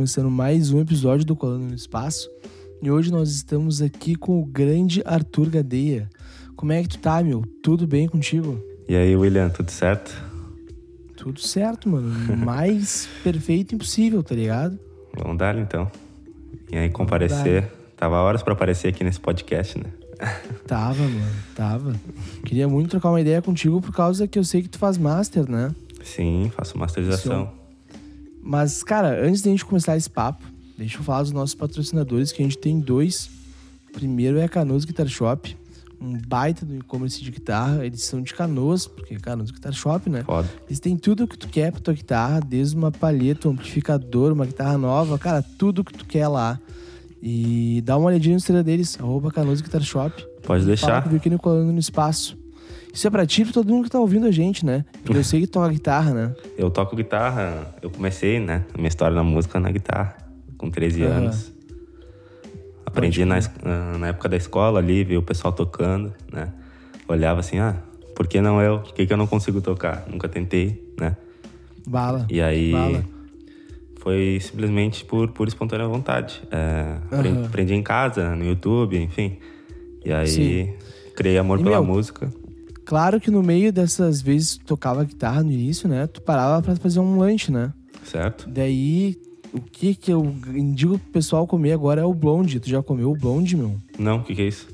começando mais um episódio do Colando no Espaço e hoje nós estamos aqui com o grande Arthur Gadeia. Como é que tu tá, meu? Tudo bem contigo? E aí, William, tudo certo? Tudo certo, mano. Mais perfeito impossível, tá ligado? Vamos dar então. E aí, comparecer. Tava horas pra aparecer aqui nesse podcast, né? Tava, mano, tava. Queria muito trocar uma ideia contigo por causa que eu sei que tu faz master, né? Sim, faço masterização. Mas, cara, antes da gente começar esse papo, deixa eu falar dos nossos patrocinadores, que a gente tem dois. O primeiro é a Canoas Guitar Shop, um baita do e-commerce de guitarra. Eles são de Canoas, porque é Canoas Guitar Shop, né? Foda. Eles têm tudo o que tu quer pra tua guitarra, desde uma palheta, um amplificador, uma guitarra nova, cara, tudo que tu quer lá. E dá uma olhadinha no Instagram deles, arroba Canoas Guitar Shop. Pode Fala deixar. que aqui no Colando no Espaço. Isso é pra ti e pra todo mundo que tá ouvindo a gente, né? Porque eu sei que toca guitarra, né? Eu toco guitarra, eu comecei, né? A minha história na música na guitarra, com 13 Aham. anos. Aprendi na, ah, na época da escola ali, ver o pessoal tocando, né? Olhava assim, ah, por que não eu? Por que, que eu não consigo tocar? Nunca tentei, né? Bala. E aí Bala. foi simplesmente por, por espontânea vontade. É, Aham. Aprendi em casa, no YouTube, enfim. E aí Sim. criei amor E, pela meu, música. Claro que no meio dessas vezes tu tocava guitarra no início, né? Tu parava pra fazer um lanche, né? Certo? Daí, o que que eu indico pro pessoal comer agora é o blonde. Tu já comeu o blonde, meu? Não, o que, que é isso?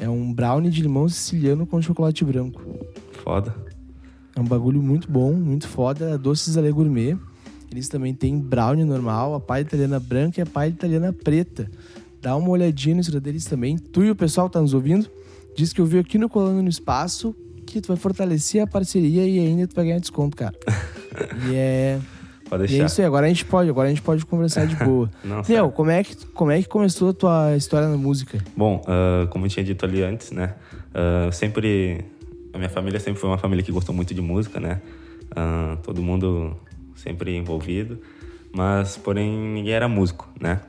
É um brownie de limão siciliano com chocolate branco. Foda. É um bagulho muito bom, muito foda. Doces Ale Gourmet. Eles também têm brownie normal, a palha italiana branca e a palha italiana preta. Dá uma olhadinha no Instagram deles também. Tu e o pessoal que tá nos ouvindo, diz que eu vi aqui no Colando no Espaço que tu vai fortalecer a parceria e ainda tu vai ganhar desconto, cara. e é, Pode e é deixar. isso aí. Agora a gente pode, agora a gente pode conversar de boa. Não, como é, que, como é que começou a tua história na música? Bom, ah, como eu tinha dito ali antes, né? eu sempre. A minha família sempre foi uma família que gostou muito de música, né? Ah, todo mundo sempre envolvido. Mas, porém, ninguém era músico, né?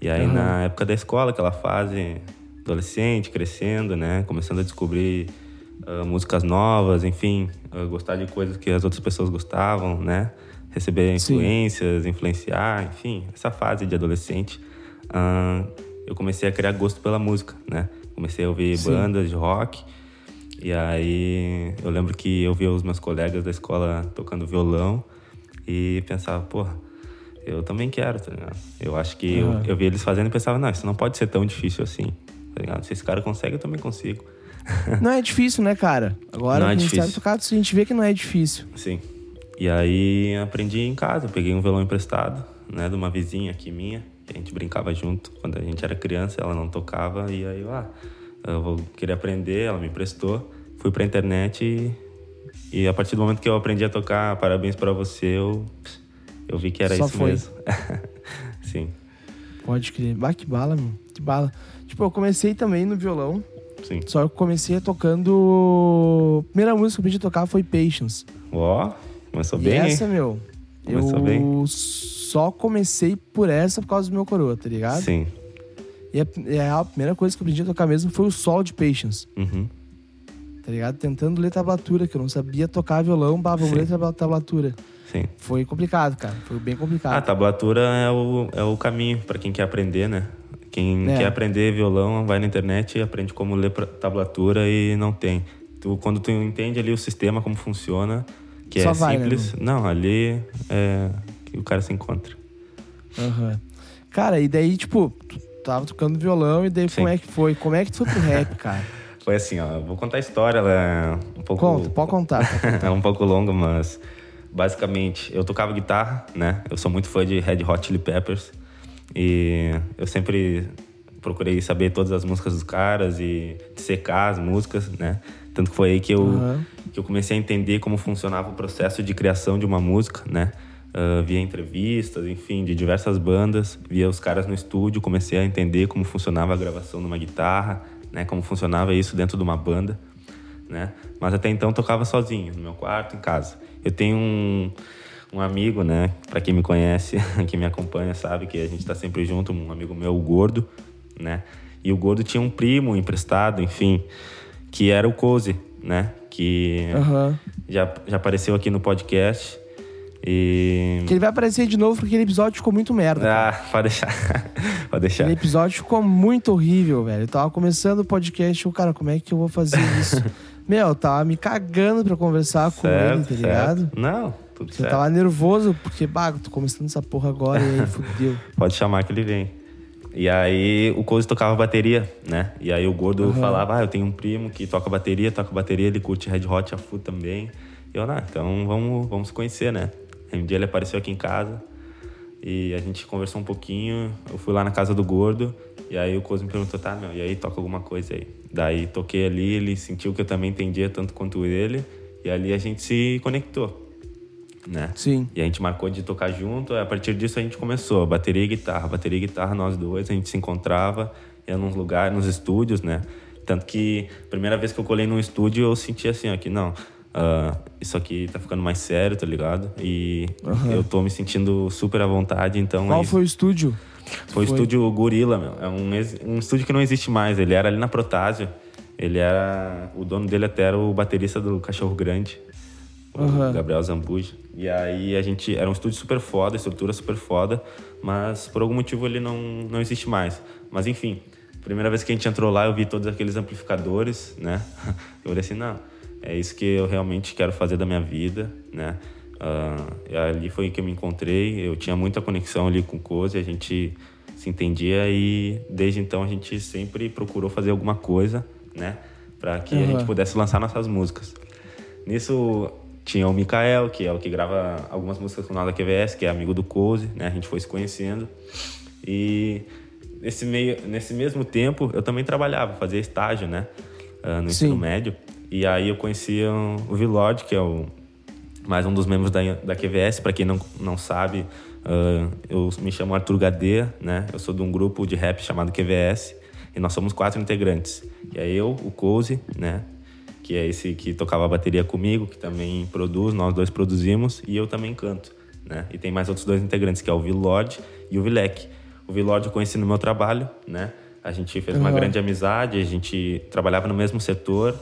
E aí, Aham. na época da escola, aquela fase adolescente, crescendo, né? Começando a descobrir ah, músicas novas, enfim, ah, gostar de coisas que as outras pessoas gostavam, né? Receber Sim. influências, influenciar, enfim, essa fase de adolescente. ah, eu comecei a criar gosto pela música, né? Comecei a ouvir Sim. bandas de rock. E aí eu lembro que eu via os meus colegas da escola tocando violão e pensava, pô, eu também quero, tá ligado? Eu acho que eu, eu via eles fazendo e pensava, não, isso não pode ser tão difícil assim, tá ligado? Se esse cara consegue, eu também consigo. Não é difícil, né, cara? Agora Não é a gente difícil. tocar, a gente vê que não é difícil. Sim. E aí aprendi em casa, peguei um violão emprestado, né, de uma vizinha aqui minha, que a gente brincava junto quando a gente era criança, ela não tocava, e aí ah, eu vou querer aprender, ela me emprestou, fui pra internet e, e a partir do momento que eu aprendi a tocar Parabéns pra Você, eu, eu vi que era Só isso foi. mesmo. Sim, Pode crer. Bah, que bala, meu. Que bala. Tipo, eu comecei também no violão, sim. só que eu comecei tocando... A primeira música que eu aprendi a tocar foi Patience. Ó, começou e bem, essa, hein? meu, Começou eu bem. só comecei por essa por causa do meu coroa, tá ligado? Sim. E a, a primeira coisa que eu aprendi a tocar mesmo foi o solo de Patience, Uhum. tá ligado? Tentando ler tablatura, que eu não sabia tocar violão, bah, vamos Sim. ler tabla- tablatura. Sim. Foi complicado, cara. Foi bem Ah, a complicado. tablatura é o, é o caminho para quem quer aprender, né? Quem É. quer aprender violão vai na internet e aprende como ler tablatura e não tem. Tu, quando tu entende ali o sistema, como funciona, que Só é vai, né, simples, não, ali é que o cara se encontra. Aham. Cara, e daí, tipo, tu tava tocando violão e daí Sim. como é que foi? Como é que tu foi pro rap, cara? Foi assim, ó, vou contar a história, ela é um pouco... Conta, pode contar. é um pouco longa, mas basicamente eu tocava guitarra, né? Eu sou muito fã de Red Hot Chili Peppers e eu sempre procurei saber todas as músicas dos caras e dissecar as músicas, né? Tanto que foi aí que eu, Aham. que eu comecei a entender como funcionava o processo de criação de uma música, né? Ah, via entrevistas, enfim, de diversas bandas, via os caras no estúdio, comecei a entender como funcionava a gravação de uma guitarra, né? Como funcionava isso dentro de uma banda né? Mas até então tocava sozinho, no meu quarto, em casa. Eu tenho um, um amigo, né? Pra quem me conhece, quem me acompanha, sabe que a gente tá sempre junto. Um amigo meu, o Gordo, né? E o Gordo tinha um primo emprestado, enfim, que era o Cozy, né? Que Aham. já, já apareceu aqui no podcast. E. Que ele vai aparecer de novo porque aquele episódio ficou muito merda. Ah, pode deixar. pode deixar. Aquele episódio ficou muito horrível, velho. Eu tava começando o podcast, eu, cara, como é que eu vou fazer isso? Meu, eu tava me cagando pra conversar com ele, tá ligado? certo. Não, tudo Eu certo. tava nervoso, porque, bah, tô começando essa porra agora e aí fudeu. Pode chamar que ele vem. E aí o Cozy tocava bateria, né? E aí o Gordo falava, ah, eu tenho um primo que toca bateria, toca bateria, ele curte Red Hot a Fu também. E eu, ah, então vamos, vamos se conhecer, né? Aí um dia ele apareceu aqui em casa e a gente conversou um pouquinho. Eu fui lá na casa do Gordo e aí o Cozy me perguntou, tá, meu, e aí toca alguma coisa aí? Daí toquei ali, ele sentiu que eu também entendia tanto quanto ele e ali a gente se conectou, né? Sim. E a gente marcou de tocar junto, a partir disso a gente começou, bateria e guitarra, bateria e guitarra, nós dois, a gente se encontrava, ia nos lugares, nos estúdios, né? Tanto que, primeira vez que eu colei num estúdio, eu senti assim, ó, que não, ah, isso aqui tá ficando mais sério, tá ligado? E eu tô me sentindo super à vontade, então... Qual é foi o estúdio? Foi o estúdio Gorila, meu. É um, um estúdio que não existe mais. Ele era ali na Protásio. Ele era. O dono dele até era o baterista do Cachorro Grande, Aham. Gabriel Zambuja. E aí a gente. Era um estúdio super foda, estrutura super foda, mas por algum motivo ele não, não existe mais. Mas enfim, primeira vez que a gente entrou lá, eu vi todos aqueles amplificadores, né? Eu falei assim, não, é isso que eu realmente quero fazer da minha vida, né? E ali foi que eu me encontrei, eu tinha muita conexão ali com o Cozy, a gente se entendia e desde então a gente sempre procurou fazer alguma coisa, né? Para que a Uhum. gente pudesse lançar nossas músicas. Nisso tinha o Mikael, que é o que grava algumas músicas com o Nada QVS, que é amigo do Cozy, né? A gente foi se conhecendo. E nesse, meio, nesse mesmo tempo eu também trabalhava, fazia estágio, né? Ah, no ensino Sim. médio. E aí eu conhecia o Vilord, que é o mais um dos membros da, da QVS. Para quem não, não sabe, ah, eu me chamo Arthur Gadeia, né? Eu sou de um grupo de rap chamado QVS. E nós somos quatro integrantes. E é eu, o Cozy, né? Que é esse que tocava a bateria comigo, que também produz, nós dois produzimos. E eu também canto, né? E tem mais outros dois integrantes, que é o Vilord e o Vilek. O Vilord eu conheci no meu trabalho, né? A gente fez uma Uhum. grande amizade, a gente trabalhava no mesmo setor.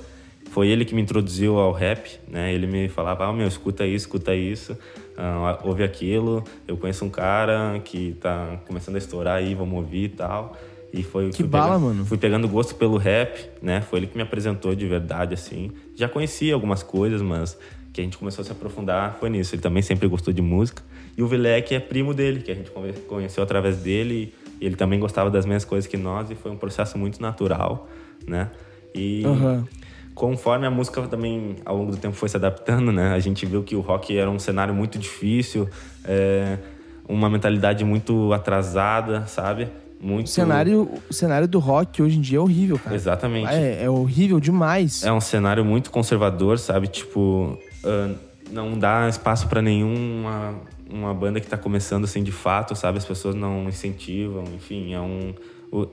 Foi ele que me introduziu ao rap, né? Ele me falava, ah, meu, escuta isso, escuta isso, ah, ouve aquilo. Eu conheço um cara que tá começando a estourar aí, vamos ouvir e tal. E foi Que fui bala, pegando- mano. Fui pegando gosto pelo rap, né? Foi ele que me apresentou de verdade, assim. Já conhecia algumas coisas, mas que a gente começou a se aprofundar foi nisso. Ele também sempre gostou de música. E o Vilek é primo dele, que a gente conheceu através dele. E ele também gostava das mesmas coisas que nós. E foi um processo muito natural, né? E Aham. conforme a música também ao longo do tempo foi se adaptando, né? A gente viu que o rock era um cenário muito difícil, é, uma mentalidade muito atrasada, sabe? Muito O cenário, o cenário do rock hoje em dia é horrível, cara. Exatamente. É, é horrível demais. É um cenário muito conservador, sabe? Tipo, ah, não dá espaço pra nenhuma uma banda que tá começando assim de fato, sabe? As pessoas não incentivam, enfim, é um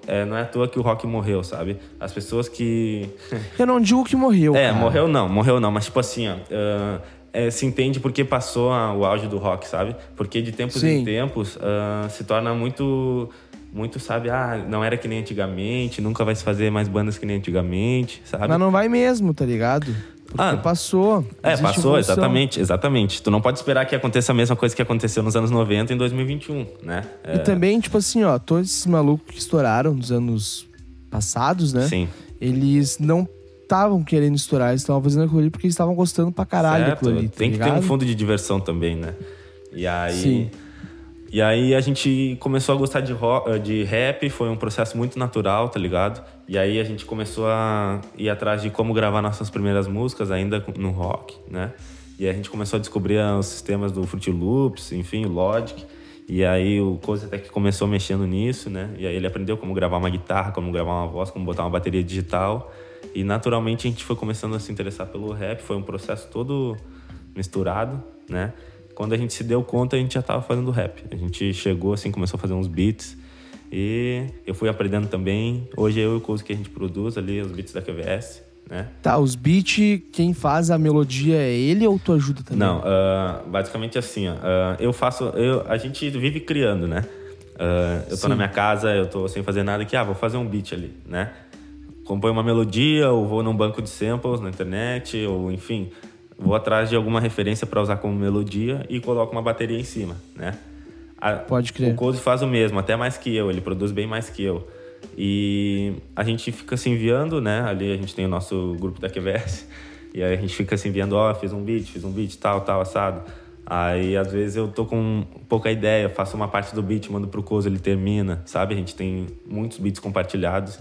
é, não é à toa que o rock morreu, sabe? As pessoas que Eu não digo que morreu. É, cara. morreu não, morreu não, mas tipo assim, ó, ah, é, se entende porque passou a- o auge do rock, sabe? Porque de tempos Sim. em tempos ah, se torna muito, muito, sabe? Ah, não era que nem antigamente, nunca vai se fazer mais bandas que nem antigamente, sabe? Mas não vai mesmo, tá ligado? Porque Ah. passou. É, passou, evolução. exatamente, exatamente. Tu não pode esperar que aconteça a mesma coisa que aconteceu nos anos 90 em 2021, né? É, E também, tipo assim, ó, todos esses malucos que estouraram nos anos passados, né? Sim. Eles não estavam querendo estourar, eles estavam fazendo aquilo ali porque eles estavam gostando pra caralho certo? daquilo ali, tá Tem que ter um ligado? fundo de diversão também, né? E aí. Sim. E aí a gente começou a gostar de, ro- de rap, foi um processo muito natural, tá ligado? E aí a gente começou a ir atrás de como gravar nossas primeiras músicas, ainda no rock, né? E aí a gente começou a descobrir os sistemas do Fruit Loops, enfim, Logic. E aí o Cozy até que começou mexendo nisso, né? E aí ele aprendeu como gravar uma guitarra, como gravar uma voz, como botar uma bateria digital. E naturalmente a gente foi começando a se interessar pelo rap, foi um processo todo misturado, né? Quando a gente se deu conta, a gente já estava fazendo rap. A gente chegou assim, começou a fazer uns beats e eu fui aprendendo também. Hoje é eu e o Cozy que a gente produz ali os beats da QVS, né? Tá, os beats, quem faz a melodia é ele ou tu ajuda também? Não, ah, basicamente assim, ó, ah, eu faço, eu, a gente vive criando, né? Ah, eu tô Sim. na minha casa, eu tô sem fazer nada aqui, ah, vou fazer um beat ali, né? Compõe uma melodia, ou vou num banco de samples na internet, ou enfim, vou atrás de alguma referência para usar como melodia e coloco uma bateria em cima, né? A- Pode crer. O Cozy faz o mesmo, até mais que eu, ele produz bem mais que eu. E a gente fica se enviando, né? Ali a gente tem o nosso grupo da QVS. E aí a gente fica se enviando, ó, fiz um beat, fiz um beat, tal, tal, assado. Aí às vezes eu tô com pouca ideia, faço uma parte do beat, mando pro Cozy, ele termina, sabe? A gente tem muitos beats compartilhados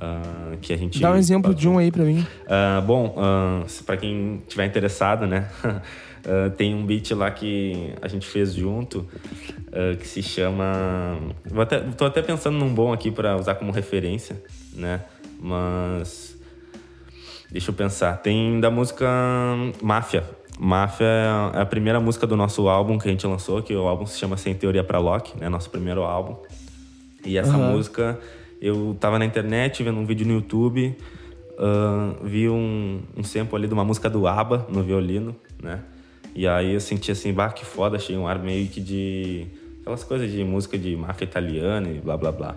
ah, que a gente... Dá um exemplo de um aí pra mim. Ah, bom, para quem tiver interessado, né? ah, tem um beat lá que a gente fez junto ah, que se chama. Vou até, tô até pensando num bom aqui para usar como referência, né? Mas. Deixa eu pensar. Tem da música Máfia. Máfia é a primeira música do nosso álbum que a gente lançou, que o álbum se chama Sem Teoria pra Loki, né? Nosso primeiro álbum. E essa Aham. música, eu tava na internet vendo um vídeo no YouTube, ahn, vi um, um sample ali de uma música do ABBA no violino, né? E aí eu senti assim, bah, que foda, achei um ar meio que de. aquelas coisas de música de máfia italiana e blá blá blá.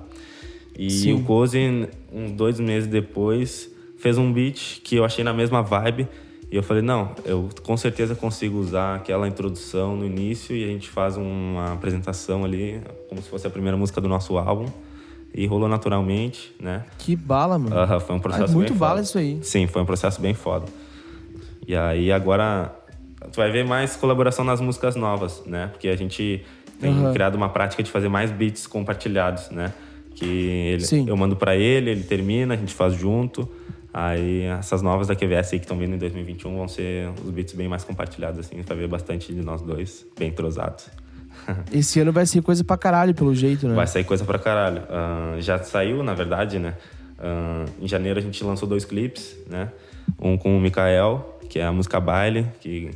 E Sim. o Cozy, uns dois meses depois, fez um beat que eu achei na mesma vibe. E eu falei, não, eu com certeza consigo usar aquela introdução no início e a gente faz uma apresentação ali, como se fosse a primeira música do nosso álbum. E rolou naturalmente, né? Que bala, mano. Aham, foi um processo Ah, muito bem bala foda. isso aí. Sim, foi um processo bem foda. E aí agora tu vai ver mais colaboração nas músicas novas, né? Porque a gente tem criado uma prática de fazer mais beats compartilhados, né? Que ele, Sim. eu mando pra ele, ele termina, a gente faz junto. Aí essas novas da QVS aí que estão vindo em 2021 vão ser os beats bem mais compartilhados, assim, vai ver bastante de nós dois, bem entrosados. Esse ano vai ser coisa pra caralho, pelo jeito, né? Vai sair coisa pra caralho. Ah, já saiu, na verdade, né? Ah, em janeiro a gente lançou dois clipes, né? Um com o Mikael, que é a música Baile, que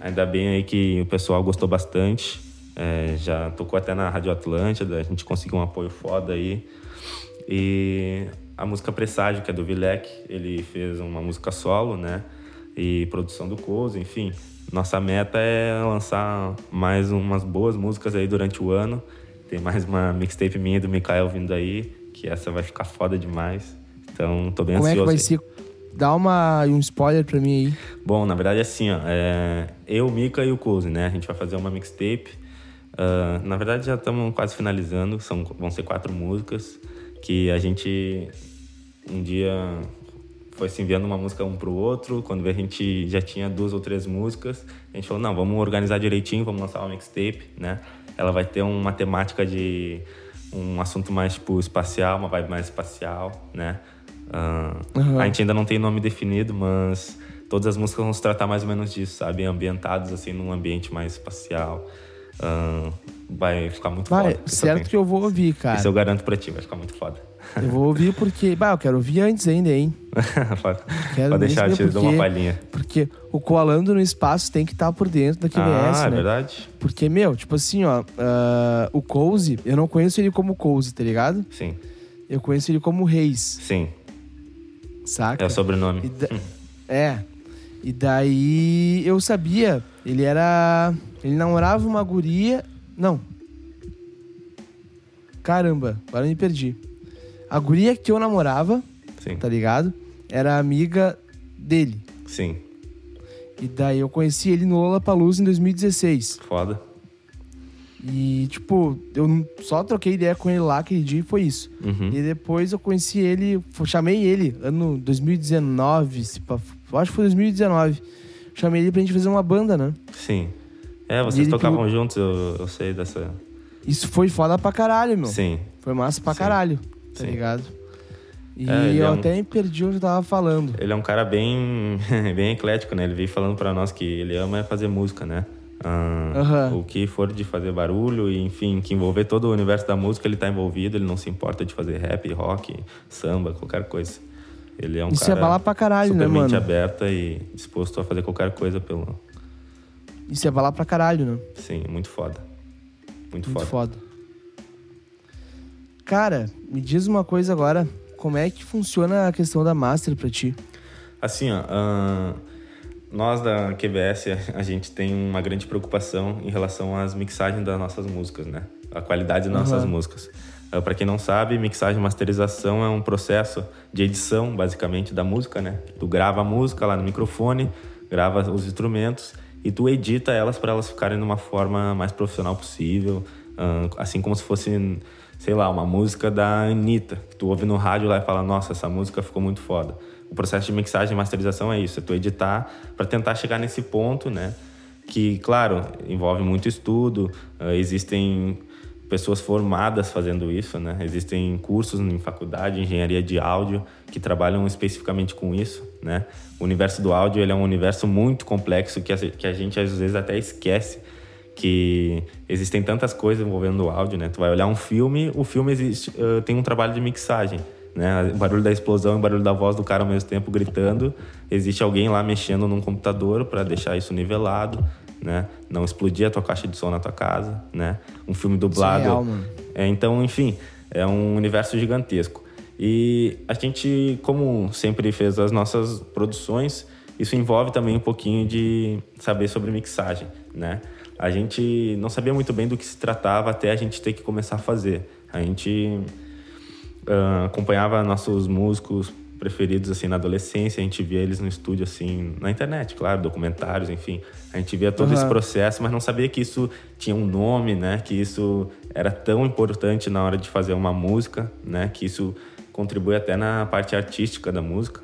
ainda bem aí que o pessoal gostou bastante. É, já tocou até na Rádio Atlântida, a gente conseguiu um apoio foda aí. E a música Presságio, que é do Vilek, ele fez uma música solo, né? E produção do Cozo, enfim. Nossa meta é lançar mais umas boas músicas aí durante o ano. Tem mais uma mixtape minha do Mikael vindo aí, que essa vai ficar foda demais. Então, tô bem Como é que ansioso. vai ser? Dá uma, um spoiler pra mim aí. Bom, na verdade é assim, ó, é, eu, Mika e o Cozy, né? A gente vai fazer uma mixtape. Ah, na verdade já estamos quase finalizando, são, vão ser quatro músicas que a gente um dia foi se enviando uma música um pro outro, quando a gente já tinha duas ou três músicas, a gente falou, não, vamos organizar direitinho, vamos lançar uma mixtape, né? Ela vai ter uma temática de um assunto mais tipo espacial, uma vibe mais espacial, né? Ah, Aham. A gente ainda não tem nome definido, mas todas as músicas vão se tratar mais ou menos disso, sabe? Ambientados assim num ambiente mais espacial. Ah, vai ficar muito Vai, foda. Certo que eu vou ouvir, cara. Isso eu garanto pra ti, vai ficar muito foda. Eu vou ouvir porque. Bah, eu quero ouvir antes ainda, hein? Quero pode deixar, mesmo te dou uma palhinha. Porque o Coalando no Espaço tem que estar por dentro da QBS, ah, é né? verdade? Porque, meu, tipo assim, ó, ah, o Cozy, eu não conheço ele como Cozy, tá ligado? Sim, Eu conheço ele como Reis, sim. saca? É o sobrenome. Da- É. E daí eu sabia, ele era. Ele namorava uma guria. Não. Caramba, agora eu me perdi. A guria que eu namorava, Sim, tá ligado? Era amiga dele. sim. E daí eu conheci ele no Lollapalooza em 2016. Foda. E, tipo, eu só troquei ideia com ele lá aquele dia e foi isso. Uhum. E depois eu conheci ele, chamei ele, ano 2019, se acho que foi 2019. Chamei ele pra gente fazer uma banda, né? Sim. É, vocês tocavam pegou- juntos, eu, eu sei dessa. Isso foi foda pra caralho, meu. Sim. Foi massa pra Sim. caralho, tá Sim. ligado? E É, ele eu é um- até perdi onde eu tava falando. Ele é um cara bem, bem eclético, né? Ele veio falando pra nós que ele ama é fazer música, né? Ah, Aham. O que for de fazer barulho e, enfim, que envolver todo o universo da música, ele tá envolvido. Ele não se importa de fazer rap, rock, samba, qualquer coisa. Ele é um Isso é cara bala pra caralho, né, super mente mano? aberta e disposto a fazer qualquer coisa pelo... Isso é balar pra caralho, né? Sim, muito foda. Muito, Muito foda. foda. Cara, me diz uma coisa agora. Como é que funciona a questão da Master pra ti? Assim, ó, ah, nós da QBS, a gente tem uma grande preocupação em relação às mixagens das nossas músicas, né? A qualidade das nossas músicas. Uh, para quem não sabe, mixagem e masterização é um processo de edição, basicamente, da música, né? Tu grava a música lá no microfone, grava os instrumentos e tu edita elas para elas ficarem de uma forma mais profissional possível, uh, assim como se fosse, sei lá, uma música da Anitta, que tu ouve no rádio lá e fala, nossa, essa música ficou muito foda. O processo de mixagem e masterização é isso, é tu editar para tentar chegar nesse ponto, né? Que, claro, envolve muito estudo, uh, existem pessoas formadas fazendo isso, né? Existem cursos em faculdade, engenharia de áudio, que trabalham especificamente com isso, né? O universo do áudio ele é um universo muito complexo que a gente às vezes até esquece que existem tantas coisas envolvendo o áudio, né? Tu vai olhar um filme, o filme existe, uh, tem um trabalho de mixagem, né? O barulho da explosão, o barulho da voz do cara ao mesmo tempo gritando. Existe alguém lá mexendo num computador para deixar isso nivelado, né? Não explodir a tua caixa de som na tua casa, né? Um filme dublado. Isso é real, mano. É, então, enfim, é um universo gigantesco. E a gente, como sempre fez as nossas produções, isso envolve também um pouquinho de saber sobre mixagem, né? A gente não sabia muito bem do que se tratava até a gente ter que começar a fazer. A gente uh, acompanhava nossos músicos preferidos assim na adolescência, a gente via eles no estúdio assim, na internet, claro, documentários, enfim. A gente via todo Uhum. esse processo, mas não sabia que isso tinha um nome, né? Que isso era tão importante na hora de fazer uma música, né? Que isso contribui até na parte artística da música.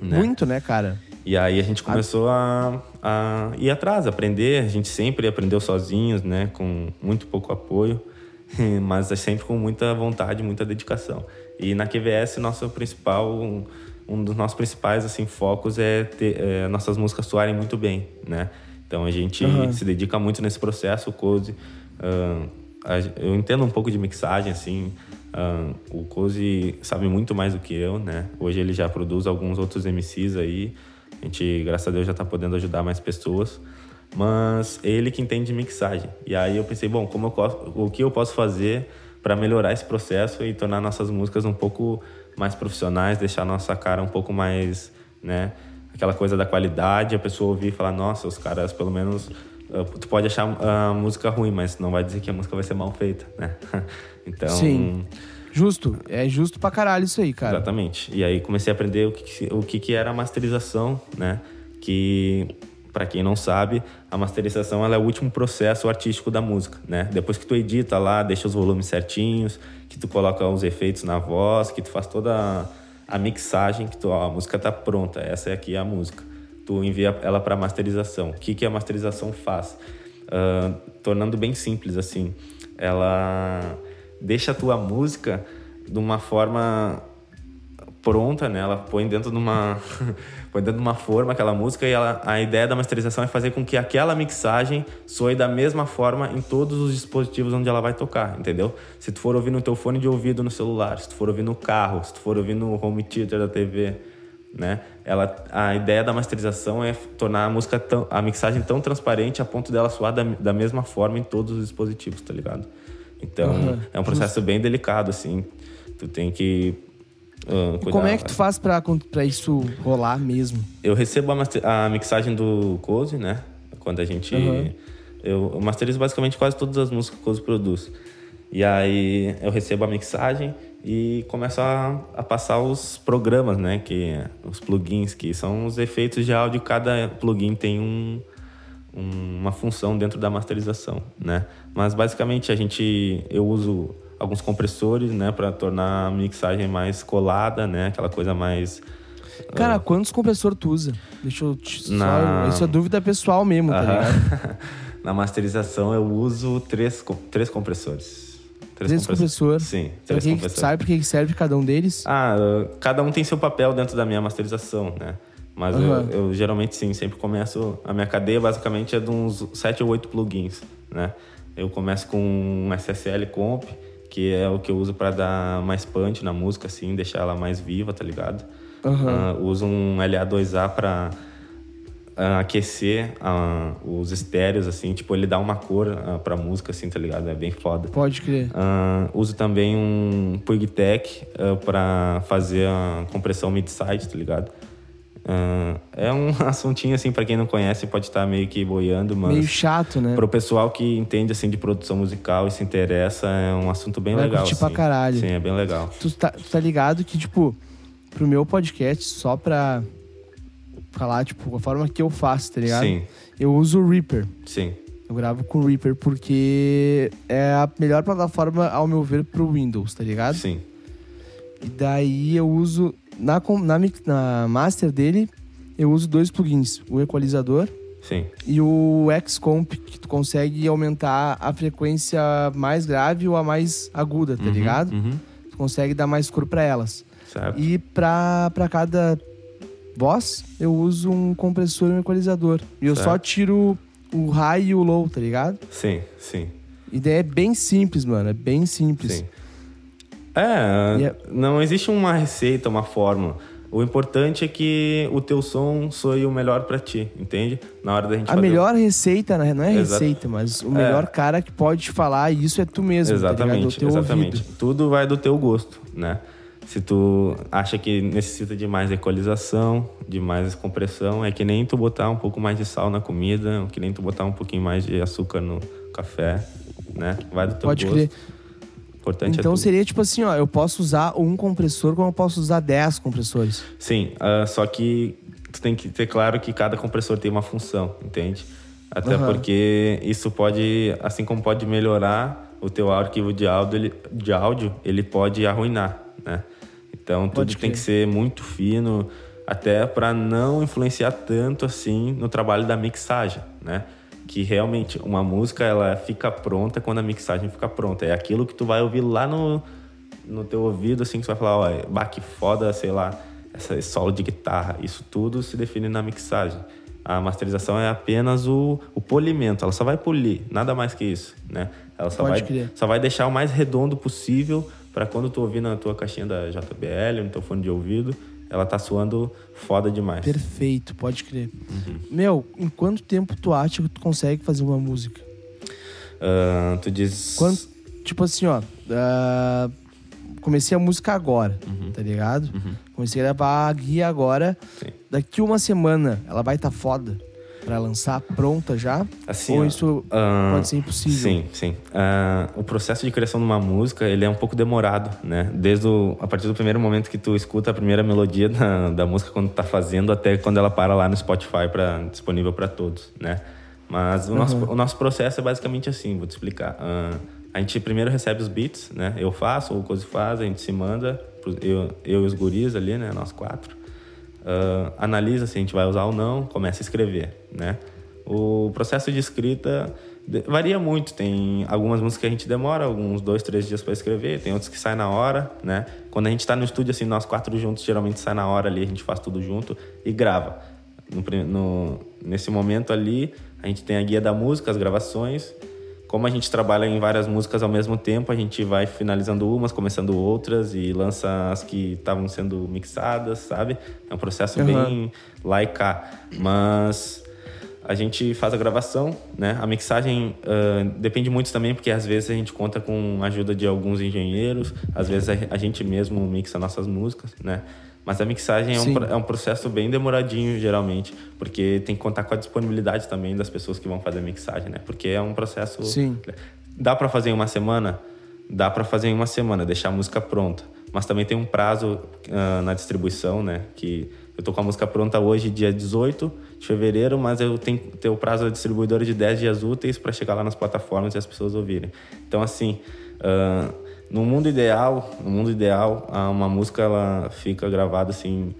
Né? Muito, né, cara? E aí a gente começou a, a ir atrás, aprender. A gente sempre aprendeu sozinhos, né? Com muito pouco apoio, mas é sempre com muita vontade, muita dedicação. E na QVS, nosso principal, um, dos nossos principais assim focos é ter é, nossas músicas soarem muito bem, né? Então a gente Aham. se dedica muito nesse processo. O Cozy, a- eu entendo um pouco de mixagem, assim. ah, o Cozy sabe muito mais do que eu, né? Hoje ele já produz alguns outros MCs aí. A gente, graças a Deus, já tá podendo ajudar mais pessoas. Mas ele que entende de mixagem. E aí eu pensei, bom, como eu o que eu posso fazer para melhorar esse processo e tornar nossas músicas um pouco mais profissionais, deixar nossa cara um pouco mais, né? Aquela coisa da qualidade, a pessoa ouvir e falar, nossa, os caras pelo menos ah, tu pode achar a música ruim, mas não vai dizer que a música vai ser mal feita, né? Então, Sim. Justo. É justo pra caralho isso aí, cara. Exatamente. E aí comecei a aprender o que, o que, que era a masterização, né? Que, para quem não sabe, a masterização ela é o último processo artístico da música, né? Depois que tu edita lá, deixa os volumes certinhos, que tu coloca os efeitos na voz, que tu faz toda a, mixagem, que tu, ó, a música tá pronta, essa é aqui a música. Tu envia ela para masterização. O que, que a masterização faz? Ah, tornando bem simples assim, ela deixa a tua música de uma forma pronta, né? Ela põe dentro de uma põe dentro de uma forma aquela música e ela, a ideia da masterização é fazer com que aquela mixagem soe da mesma forma em todos os dispositivos onde ela vai tocar, entendeu? Se tu for ouvir no teu fone de ouvido no celular, se tu for ouvir no carro, se tu for ouvir no home theater da TV, né? Ela, a ideia da masterização é tornar a música tão, a mixagem tão transparente a ponto dela soar da, da mesma forma em todos os dispositivos, tá ligado? Então, Aham, é um processo bem delicado, assim. Tu tem que. cuidar. como é que tu faz pra, pra isso rolar mesmo? Eu recebo a, master- a mixagem do Cozy, né? Quando a gente. Aham. Eu, eu masterizo basicamente quase todas as músicas que o Cozy produz. E aí eu recebo a mixagem e começo a, a passar os programas, né? Que, os plugins, que são os efeitos de áudio. Cada plugin tem um, um- uma função dentro da masterização, né? Mas basicamente a gente eu uso alguns compressores, né, para tornar a mixagem mais colada, né, aquela coisa mais Cara, quantos compressores tu usa? Deixa eu te... Só... Na- Isso é dúvida pessoal mesmo, tá ligado? Na masterização eu uso três, três compressores. Três compressores. Sim, Pra três compressores. sabe pra que serve cada um deles? Ah, uh, cada um tem seu papel dentro da minha masterização, né? Mas eu- Aham. eu, geralmente sim, sempre começo. A minha cadeia basicamente é de uns 7 ou 8 plugins, né? Eu começo com um SSL Comp, que é o que eu uso para dar mais punch na música, assim, deixar ela mais viva, tá ligado? Aham. Ah, uso um LA2A para aquecer ah, os estéreos, assim, tipo, ele dá uma cor ah, pra música, assim, tá ligado? É bem foda. Pode crer. Uso também um PugTech uh, para fazer a compressão mid-side, tá ligado? Ah, é um assuntinho, assim, pra quem não conhece, pode estar meio que boiando, mas... Meio chato, né? Pro pessoal que entende, assim, de produção musical e se interessa, é um assunto bem Vai legal, curtir pra assim. caralho. Sim, é bem legal. Tu tá, tu tá ligado que, tipo, pro meu podcast, só pra falar, tipo, a forma que eu faço, tá ligado? Sim, Eu uso o Reaper. sim, Eu gravo com o Reaper porque é a melhor plataforma, ao meu ver, pro Windows, tá ligado? sim. E daí eu uso, na, na, na master dele, eu uso dois plugins. O equalizador Sim, e o Xcomp, que tu consegue aumentar a frequência mais grave ou a mais aguda, tá Uhum, ligado? Uhum, Tu consegue dar mais cor pra elas. certo. E pra, pra cada voz, eu uso um compressor e um equalizador. E eu só Certo. tiro o high e o low, tá ligado? Sim, sim, E daí é bem simples, mano. É bem simples. sim. É, E é- não existe uma receita, uma fórmula. O importante é que o teu som soe o melhor pra ti, entende? Na hora da gente A melhor receita, né? não é Exato. receita, mas o melhor cara que pode te falar isso é tu mesmo, tá? Exatamente, teu exatamente. ouvido. Tudo vai do teu gosto, né? Se tu acha que necessita de mais equalização, de mais compressão, é que nem tu botar um pouco mais de sal na comida, que nem tu botar um pouquinho mais de açúcar no café, né? Vai do teu Pode gosto. crer. Importante Então é seria tipo assim, ó, eu posso usar um compressor como eu posso usar 10 compressores. Sim, ah, só que tu tem que ter claro que cada compressor tem uma função, entende? Até Aham. porque isso pode, assim como pode melhorar o teu arquivo de áudio, ele, de áudio, ele pode arruinar, né? Então tudo tem que ser muito fino, até para não influenciar tanto assim no trabalho da mixagem, né? Que realmente uma música ela fica pronta quando a mixagem fica pronta. É aquilo que tu vai ouvir lá no, no teu ouvido, assim, que tu vai falar, ó, bah, que foda, sei lá, essa solo de guitarra. Isso tudo se define na mixagem. A masterização é apenas o, o polimento, ela só vai polir, nada mais que isso, né? Ela só, Pode vai, só vai deixar o mais redondo possível para quando tu ouvir na tua caixinha da JBL, no teu fone de ouvido, ela tá suando foda demais. Perfeito, pode crer. Uhum. Meu, em quanto tempo tu acha que tu consegue fazer uma música? Ah, tu diz... Quanto, tipo assim, ó. ah, comecei a música agora, Uhum. tá ligado? Comecei a gravar a guia agora. Sim. Daqui uma semana ela vai estar tá foda pra lançar pronta já? Assim, Ou isso ah, pode ser impossível? Sim, sim. Ah, o processo de criação de uma música, ele é um pouco demorado, né? Desde o, a partir do primeiro momento que tu escuta a primeira melodia da, da música quando tu tá fazendo até quando ela para lá no Spotify para disponível para todos, né? Mas o, nosso, o nosso processo é basicamente assim, vou te explicar. Ah, a gente primeiro recebe os beats, né? Eu faço, o Cozy faz, a gente se manda, eu, eu e os guris ali, né? Nós quatro. Ah, analisa se a gente vai usar ou não, começa a escrever, né? O processo de escrita varia muito. Tem algumas músicas que a gente demora alguns dois, três dias para escrever, tem outros que saem na hora, né? Quando a gente tá no estúdio, assim, nós quatro juntos, geralmente sai na hora ali, a gente faz tudo junto e grava. No no- nesse momento ali, a gente tem a guia da música, as gravações. Como a gente trabalha em várias músicas ao mesmo tempo, a gente vai finalizando umas, começando outras e lança as que estavam sendo mixadas, sabe? É um processo Aham. bem lá e cá. Mas a gente faz a gravação, né? A mixagem ah, depende muito também, porque às vezes a gente conta com a ajuda de alguns engenheiros, às vezes a gente mesmo mixa nossas músicas, né? Mas a mixagem é um, é um processo bem demoradinho, geralmente, porque tem que contar com a disponibilidade também das pessoas que vão fazer a mixagem, né? Porque é um processo. Sim. Dá pra fazer em uma semana? Dá pra fazer em uma semana, deixar a música pronta. Mas também tem um prazo ah, na distribuição, né? Que eu tô com a música pronta hoje, dia 18 de fevereiro, mas eu tenho que ter o prazo da distribuidora de 10 dias úteis para chegar lá nas plataformas e as pessoas ouvirem. Então, assim, ah, no mundo ideal, no mundo ideal, uma música ela fica gravada assim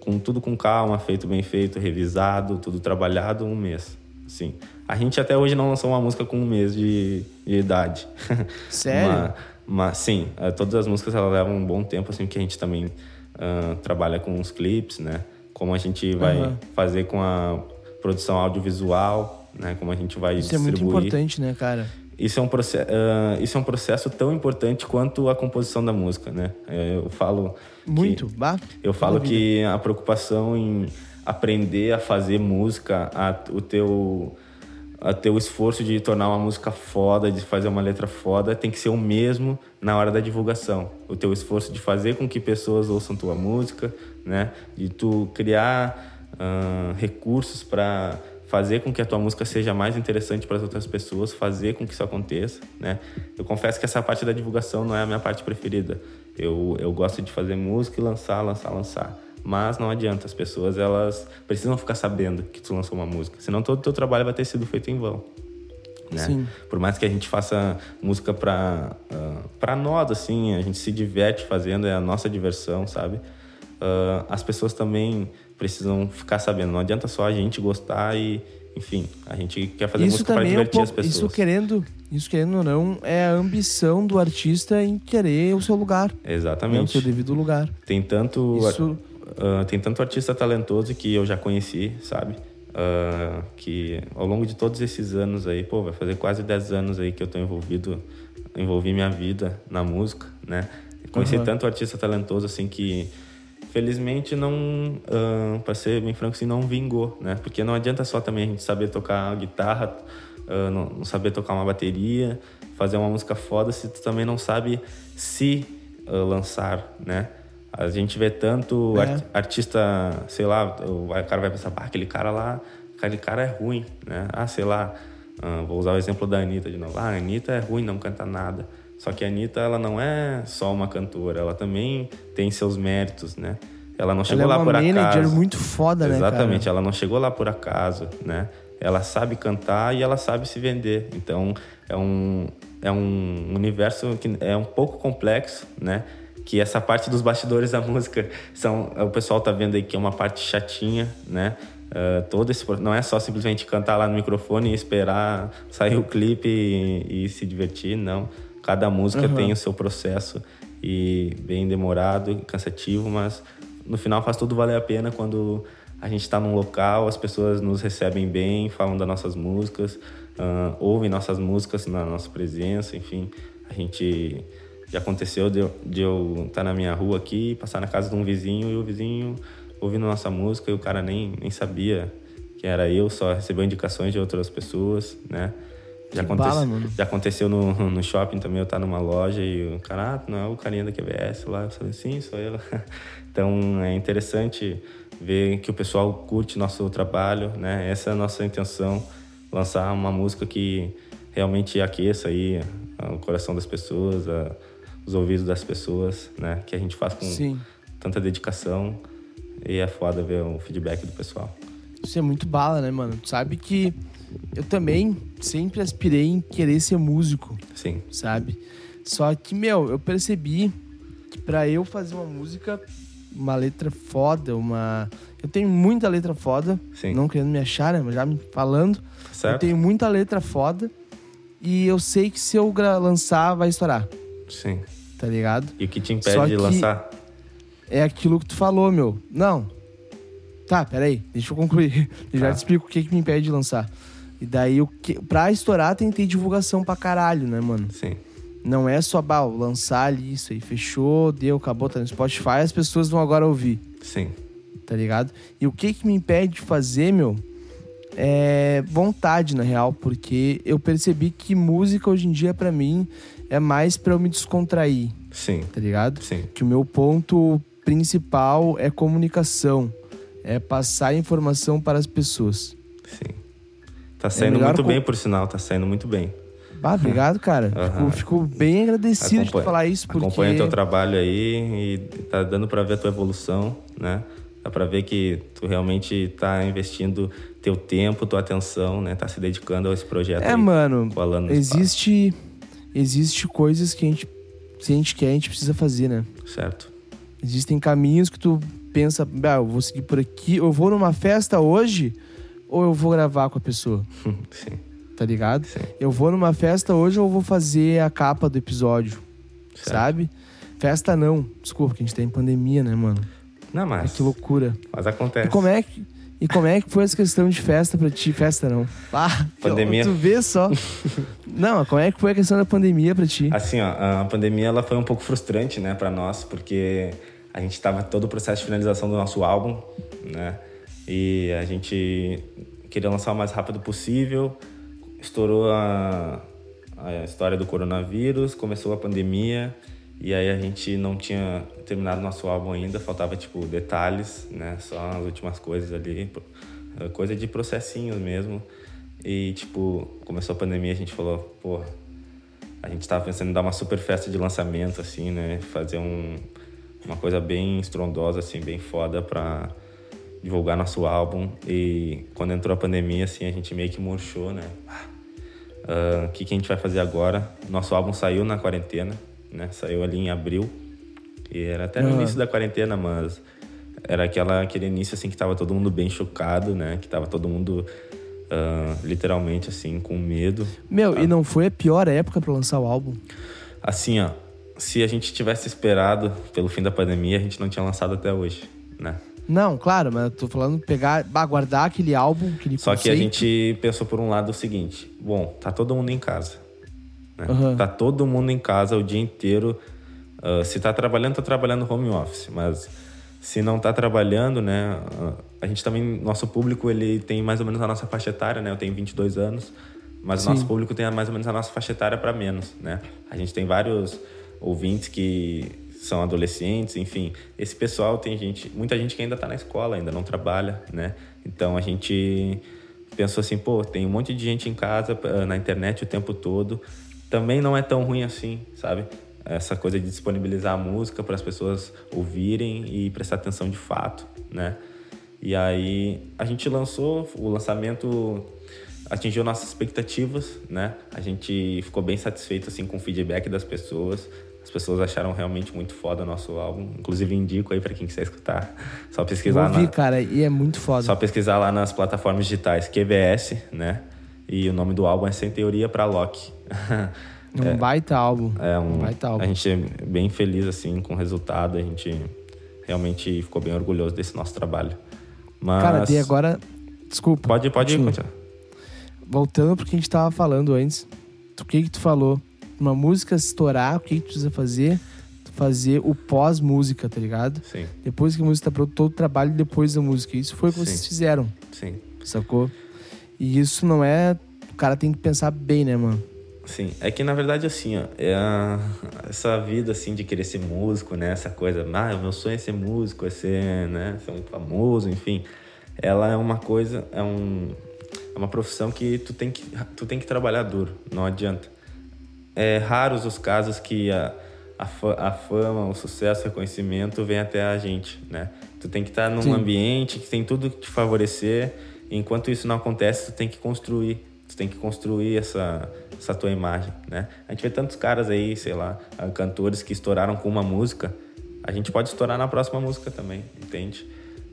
com tudo com calma, feito bem feito, revisado, tudo trabalhado, um mês. Sim. A gente até hoje não lançou uma música com um mês de, de idade. Sério? Mas, mas, sim, eh, todas as músicas elas levam um bom tempo, assim, porque a gente também ah, trabalha com os clipes, né? Como a gente vai Aham. fazer com a produção audiovisual, né? Como a gente vai Isso é muito distribuir. importante, né, cara? Isso é, um processo, isso é um processo tão importante quanto a composição da música, né? Eh, Eu falo que- Muito. Bah, eu falo que a preocupação em aprender a fazer música, a- o teu a ter o esforço de tornar uma música foda, de fazer uma letra foda, tem que ser o mesmo na hora da divulgação. O teu esforço de fazer com que pessoas ouçam tua música, né? De tu criar uh, recursos para fazer com que a tua música seja mais interessante para as outras pessoas, fazer com que isso aconteça, né? Eu confesso que essa parte da divulgação não é a minha parte preferida. Eu, eu gosto de fazer música e lançar, lançar, lançar. Mas não adianta, as pessoas elas precisam ficar sabendo que tu lançou uma música, senão todo o teu trabalho vai ter sido feito em vão. Né? Sim. Por mais que a gente faça música para uh, para nós assim, a gente se diverte fazendo, é a nossa diversão, sabe? Uh, as pessoas também precisam ficar sabendo. Não adianta só a gente gostar e, enfim, a gente quer fazer Isso música para também é um divertir as pessoas. isso querendo, isso querendo ou não, é a ambição do artista em querer o seu lugar, né, o Exatamente. seu devido lugar. Tem tanto Isso ah, tem tanto artista talentoso que eu já conheci, sabe? Ah, que ao longo de todos esses anos aí, pô, vai fazer quase 10 anos aí que eu tô envolvido, envolvi minha vida na música, né? Conheci Aham. tanto artista talentoso assim que felizmente não, ah, para ser bem franco, assim, não vingou, né? Porque não adianta só também a gente saber tocar guitarra, ah, não, não saber tocar uma bateria, fazer uma música foda se tu também não sabe se ah, lançar, né? A gente vê tanto É. art- artista, sei lá, o cara vai pensar, "Bah, aquele cara lá, aquele cara é ruim, né? Ah, sei lá, ah, vou usar o exemplo da Anitta de novo. Ah, a Anitta é ruim, não canta nada. Só que a Anitta, ela não é só uma cantora, ela também tem seus méritos, né? Ela não chegou ela é lá uma por manager acaso. muito foda, né, Exatamente, ela não chegou lá por acaso, né? Ela sabe cantar e ela sabe se vender. Então, é um, é um universo que é um pouco complexo, né? Que essa parte dos bastidores da música são o pessoal tá vendo aí que é uma parte chatinha, né? Ah, todo esse não é só simplesmente cantar lá no microfone e esperar sair o clipe e, e se divertir, não. Cada música Uhum. tem o seu processo e bem demorado, cansativo, mas no final faz tudo valer a pena quando a gente está num local, as pessoas nos recebem bem, falam das nossas músicas, ah, ouvem nossas músicas na nossa presença, enfim, a gente já aconteceu de eu, de eu estar na minha rua aqui, passar na casa de um vizinho e o vizinho ouvindo nossa música e o cara nem, nem sabia que era eu, só recebeu indicações de outras pessoas, né? Já, aconte- bala, já aconteceu no, no shopping também, eu estar numa loja e o cara, ah, não é o carinha da QBS lá? Eu falei, sim, sou eu. Então é interessante ver que o pessoal curte nosso trabalho, né? Essa é a nossa intenção, lançar uma música que realmente aqueça aí o coração das pessoas, a- os ouvidos das pessoas, né? Que a gente faz com Sim. tanta dedicação e é foda ver o feedback do pessoal. Isso é muito bala, né, mano? Tu sabe que eu também sempre aspirei em querer ser músico, Sim, sabe? Só que, meu, eu percebi que pra eu fazer uma música, uma letra foda, uma. Eu tenho muita letra foda, Sim. não querendo me achar, né? Mas já me falando. Eu certo? tenho muita letra foda e eu sei que se eu lançar, vai estourar, Sim. tá ligado? E o que te impede Só de lançar? É aquilo que tu falou, meu. Não. Tá, peraí. Deixa eu concluir. Eu já Tá. te explico o que, que me impede de lançar. E daí, o que, pra estourar, tem que ter divulgação pra caralho, né, mano? Sim, Não é só, bah, lançar ali, isso aí, fechou, deu, acabou, tá no Spotify, as pessoas vão agora ouvir, sim, tá ligado? E o que que me impede de fazer, meu, é vontade, na real, porque eu percebi que música hoje em dia, pra mim, é mais pra eu me descontrair, sim, tá ligado? sim, que o meu ponto principal é comunicação, é passar informação para as pessoas. sim. Tá saindo melhor muito co- bem, por sinal, tá saindo muito bem. Ah, obrigado, cara. Aham. Fico, fico bem agradecido de Acompanha- falar isso, porque... Acompanha o teu trabalho aí e tá dando pra ver a tua evolução, né? Dá pra ver que tu realmente tá investindo teu tempo, tua atenção, né? Tá se dedicando a esse projeto É, aí. mano, falando existe, existe coisas que a gente, se a gente quer, a gente precisa fazer, né? Certo. Existem caminhos que tu pensa, ah, eu vou seguir por aqui, eu vou numa festa hoje, ou eu vou gravar com a pessoa, Sim, tá ligado? sim. Eu vou numa festa hoje ou eu vou fazer a capa do episódio, Certo. sabe? Festa não. Desculpa, que a gente tá em pandemia, né, mano? Não, mas, que loucura. mas E acontece. como é que. E como é que foi essa questão de festa pra ti? Festa não. Ah, Pandemia. Tu vê só. não, como é que foi a questão da pandemia pra ti? Assim, ó, a pandemia ela foi um pouco frustrante, né, para nós, porque a gente tava todo o processo de finalização do nosso álbum, né? E a gente queria lançar o mais rápido possível, estourou a, a história do coronavírus, começou a pandemia e aí a gente não tinha terminado nosso álbum ainda, faltava tipo detalhes, né? Só as últimas coisas ali, coisa de processinhos mesmo. E tipo, começou a pandemia, a gente falou, pô, a gente tava pensando em dar uma super festa de lançamento assim, né? Fazer um, uma coisa bem estrondosa assim, bem foda pra divulgar nosso álbum. E quando entrou a pandemia assim, a gente meio que murchou, né? O uh, que, que a gente vai fazer agora? Nosso álbum saiu na quarentena, né? Saiu ali em abril. E era até no Uhum. início da quarentena, mas era aquela, aquele início assim que tava todo mundo bem chocado, né? Que tava todo mundo ah, literalmente assim com medo. Meu, e não foi a pior época pra lançar o álbum? Assim, ó, se a gente tivesse esperado pelo fim da pandemia, a gente não tinha lançado até hoje, né? Não, claro, mas eu tô falando pegar, guardar aquele álbum, aquele Só que a conceito. gente pensou por um lado o seguinte: bom, tá todo mundo em casa. Né? Aham. Tá todo mundo em casa o dia inteiro. Ah, se tá trabalhando, tá trabalhando home office. Mas se não tá trabalhando, né? ah, a gente também, nosso público, ele tem mais ou menos a nossa faixa etária, né? Eu tenho 22 anos, mas Sim. o nosso público tem mais ou menos a nossa faixa etária para menos, né? A gente tem vários ouvintes que são adolescentes, enfim. Esse pessoal tem gente, muita gente que ainda tá na escola, ainda não trabalha, né? Então a gente pensou assim, pô, tem um monte de gente em casa, na internet o tempo todo. Também não é tão ruim assim, sabe? Essa coisa de disponibilizar a música para as pessoas ouvirem e prestar atenção de fato, né? E aí a gente lançou, o lançamento atingiu nossas expectativas, né? A gente ficou bem satisfeito assim com o feedback das pessoas. As pessoas acharam realmente muito foda o nosso álbum. Inclusive indico aí para quem quiser escutar, só pesquisar ouvi, na, cara, e é muito foda. só pesquisar lá nas plataformas digitais QBS, né? E o nome do álbum é Sem Teoria pra Loki. É um baita álbum. É um, baita álbum. a gente é bem feliz assim com o resultado, a gente realmente ficou bem orgulhoso desse nosso trabalho. Mas Cara, e agora... Desculpa. pode pode continua. continuar. Voltando pro que a gente tava falando antes. O que que tu falou? Uma música estourar, o que que tu precisa fazer? Fazer o pós-música, tá ligado? Sim, Depois que a música tá pronta, todo o trabalho depois da música. Isso foi o que Sim. vocês fizeram, sim. sacou? E isso não é... O cara tem que pensar bem, né, mano? Sim, é que na verdade assim, ó, é a- essa vida assim de querer ser músico, né? Essa coisa, ah, o meu sonho é ser músico, é ser, né, ser um famoso, enfim. Ela é uma coisa, é um é uma profissão que tu tem que tu tem que trabalhar duro, não adianta. É raros os casos que a a, fa- a fama, o sucesso, o reconhecimento vem até a gente, né? Tu tem que estar num Sim. ambiente que tem tudo que te favorecer. Enquanto isso não acontece, tu tem que construir. Tu tem que construir essa, essa tua imagem, né? A gente vê tantos caras aí, sei lá, ah, cantores que estouraram com uma música. A gente pode estourar na próxima música também, entende?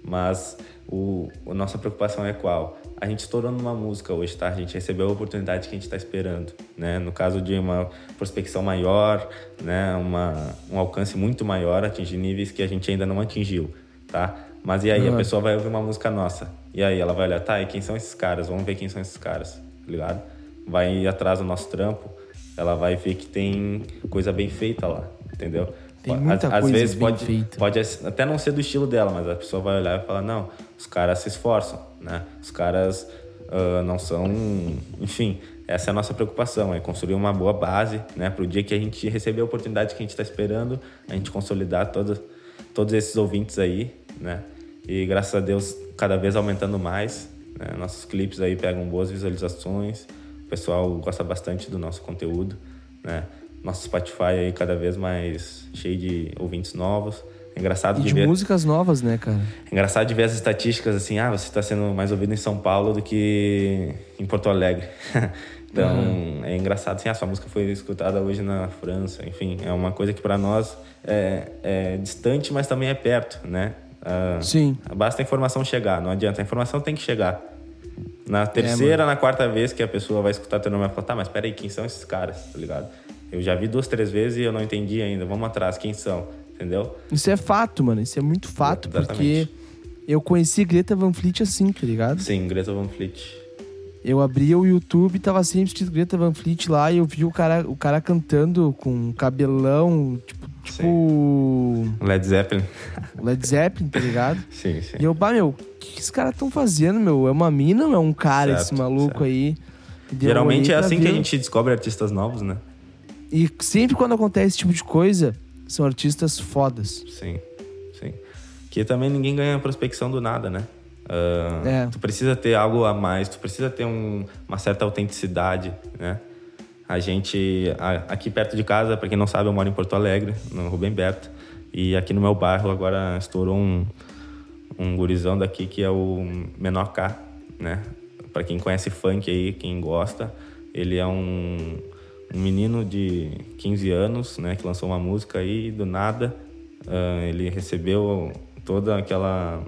Mas o, a nossa preocupação é qual? A gente estourou numa música hoje, tá? A gente recebeu a oportunidade que a gente está esperando, né? No caso de uma prospecção maior, né? Uma, um alcance muito maior, atingir níveis que a gente ainda não atingiu, tá? Mas e aí, a Uhum. pessoa vai ouvir uma música nossa. E aí, ela vai olhar, tá, e quem são esses caras? Vamos ver quem são esses caras, tá ligado? Vai ir atrás do nosso trampo, ela vai ver que tem coisa bem feita lá, entendeu? Tem muita às, às coisa vezes bem pode, feita. pode até não ser do estilo dela, mas a pessoa vai olhar e falar, não, os caras se esforçam, né? Os caras ah, não são... Enfim, essa é a nossa preocupação, é construir uma boa base, né? Para o dia que a gente receber a oportunidade que a gente está esperando, a gente consolidar todos, todos esses ouvintes aí, né? E graças a Deus, cada vez aumentando mais, né? Nossos clipes aí pegam boas visualizações, o pessoal gosta bastante do nosso conteúdo, né? Nosso Spotify aí cada vez mais cheio de ouvintes novos. É engraçado E de de ver. músicas novas, né, cara? É engraçado de ver as estatísticas assim, ah, você está sendo mais ouvido em São Paulo do que em Porto Alegre. então, é engraçado assim, ah, sua música foi escutada hoje na França, enfim, é uma coisa que para nós é, é distante, mas também é perto, né? Ah, Sim. Basta a informação chegar, não adianta, a informação tem que chegar. Na terceira, na quarta vez que a pessoa vai escutar teu nome, vai falar, tá, mas peraí, quem são esses caras, tá ligado? Eu já vi duas, três vezes e eu não entendi ainda, vamos atrás, quem são, entendeu? Isso é fato, mano. Isso é muito fato, Exatamente. porque eu conheci Greta Van Fleet assim, tá ligado? Sim, Greta Van Fleet. Eu abria o YouTube tava sempre escrito Greta Van Fleet lá e eu vi o cara, o cara cantando com cabelão, tipo, tipo Led Zeppelin. Led Zeppelin, tá ligado? Sim, sim. E eu, bah, meu, o que, esses caras estão fazendo, meu? É uma mina ou é um cara Certo, esse maluco certo. aí? Geralmente é assim que a gente descobre artistas novos, né? E sempre quando acontece esse tipo de coisa, são artistas fodas. Sim, sim. Que também ninguém ganha prospecção do nada, né? Ah, É. Tu precisa ter algo a mais, tu precisa ter um- uma certa autenticidade, né? A gente, a- aqui perto de casa, para quem não sabe, eu moro em Porto Alegre, no Rubem Berto. E aqui no meu bairro agora estourou um, um gurizão daqui que é o Menor K, né? Para quem conhece funk aí, quem gosta, ele é um, um menino de 15 anos, né? Que lançou uma música aí do nada. ah, ele recebeu toda aquela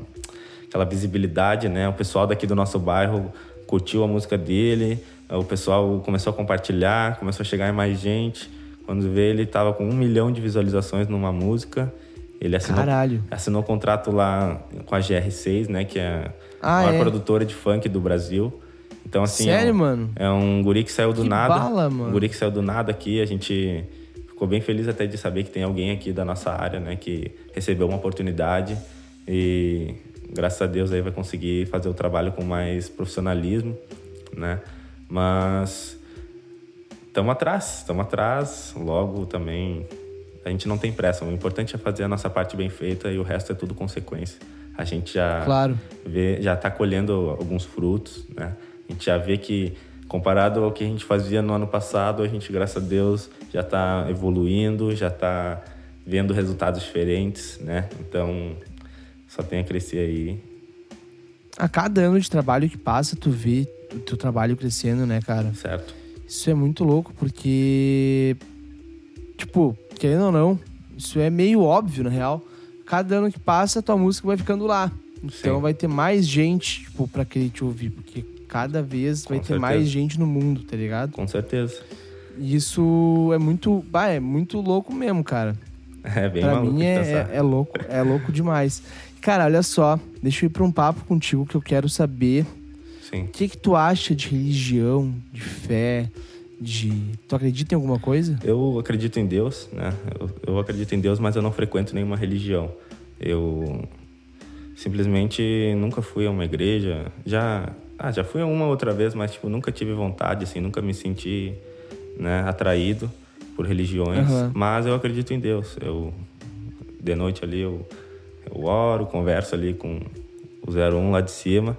aquela visibilidade, né? O pessoal daqui do nosso bairro curtiu a música dele, o pessoal começou a compartilhar, começou a chegar mais gente. Quando vê, ele tava com um milhão de visualizações numa música. Ele assinou, Caralho. assinou contrato lá com a GR6, né? Que é Ah, a maior é? produtora de funk do Brasil. Então, assim. Sério, é um, mano? É um guri que saiu do Que nada. bala, mano. Um guri que saiu do nada aqui. A gente ficou bem feliz até de saber que tem alguém aqui da nossa área, né? Que recebeu uma oportunidade e graças a Deus aí vai conseguir fazer o trabalho com mais profissionalismo, né? Mas estamos atrás, estamos atrás. Logo também a gente não tem pressa. O importante é fazer a nossa parte bem feita e o resto é tudo consequência. A gente já Claro. vê, já está colhendo alguns frutos, né? A gente já vê que comparado ao que a gente fazia no ano passado, a gente, graças a Deus, já está evoluindo, já está vendo resultados diferentes, né? Então, só tem a crescer aí. A cada ano de trabalho que passa, tu vê o teu trabalho crescendo, né, cara? Certo. Isso é muito louco, porque. Tipo, querendo ou não, isso é meio óbvio, na real. Cada ano que passa, tua música vai ficando lá. Então Sim. vai ter mais gente, tipo, pra querer te ouvir. Porque cada vez vai Com ter certeza. mais gente no mundo, tá ligado? Com certeza. Isso é muito. Bah, é muito louco mesmo, cara. É bem pra maluco mim é, é, é louco, é louco demais. Cara, olha só, deixa eu ir pra um papo contigo que eu quero saber Sim. o que que tu acha de religião, de fé, de... Tu acredita em alguma coisa? Eu acredito em Deus, né? Eu, eu acredito em Deus, mas eu não frequento nenhuma religião. Eu simplesmente nunca fui a uma igreja. Já, ah, já fui uma outra vez, mas tipo nunca tive vontade, assim, nunca me senti, né, atraído por religiões. Aham. Mas eu acredito em Deus. Eu de noite ali eu, eu oro, converso ali com o 01 lá de cima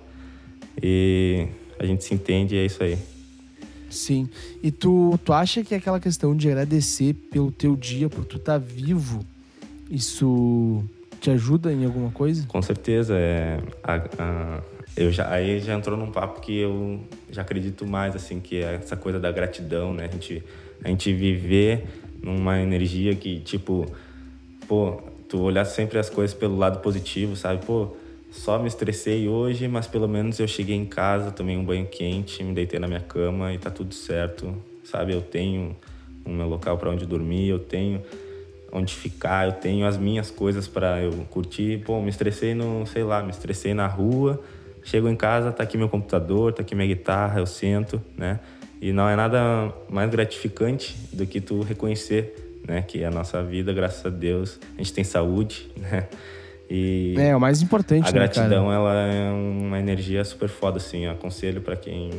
e a gente se entende e é isso aí. Sim. E tu, tu acha que aquela questão de agradecer pelo teu dia, por tu estar vivo, isso te ajuda em alguma coisa? Com certeza, é, a- a- eu já, aí já entrou num papo que eu já acredito mais, assim, que é essa coisa da gratidão, né? A gente, a gente viver numa energia que, tipo, pô, tu olhar sempre as coisas pelo lado positivo, sabe? Pô, só me estressei hoje, mas pelo menos eu cheguei em casa, tomei um banho quente, me deitei na minha cama e tá tudo certo, sabe? Eu tenho o meu local para onde dormir, eu tenho onde ficar, eu tenho as minhas coisas para eu curtir. Pô, me estressei no, sei lá, me estressei na rua, chego em casa, tá aqui meu computador, tá aqui minha guitarra, eu sento, né? E não é nada mais gratificante do que tu reconhecer, né, que a nossa vida, graças a Deus, a gente tem saúde, né? E É, o mais importante, a né, gratidão, cara? ela é uma energia super foda, assim. Eu aconselho para quem...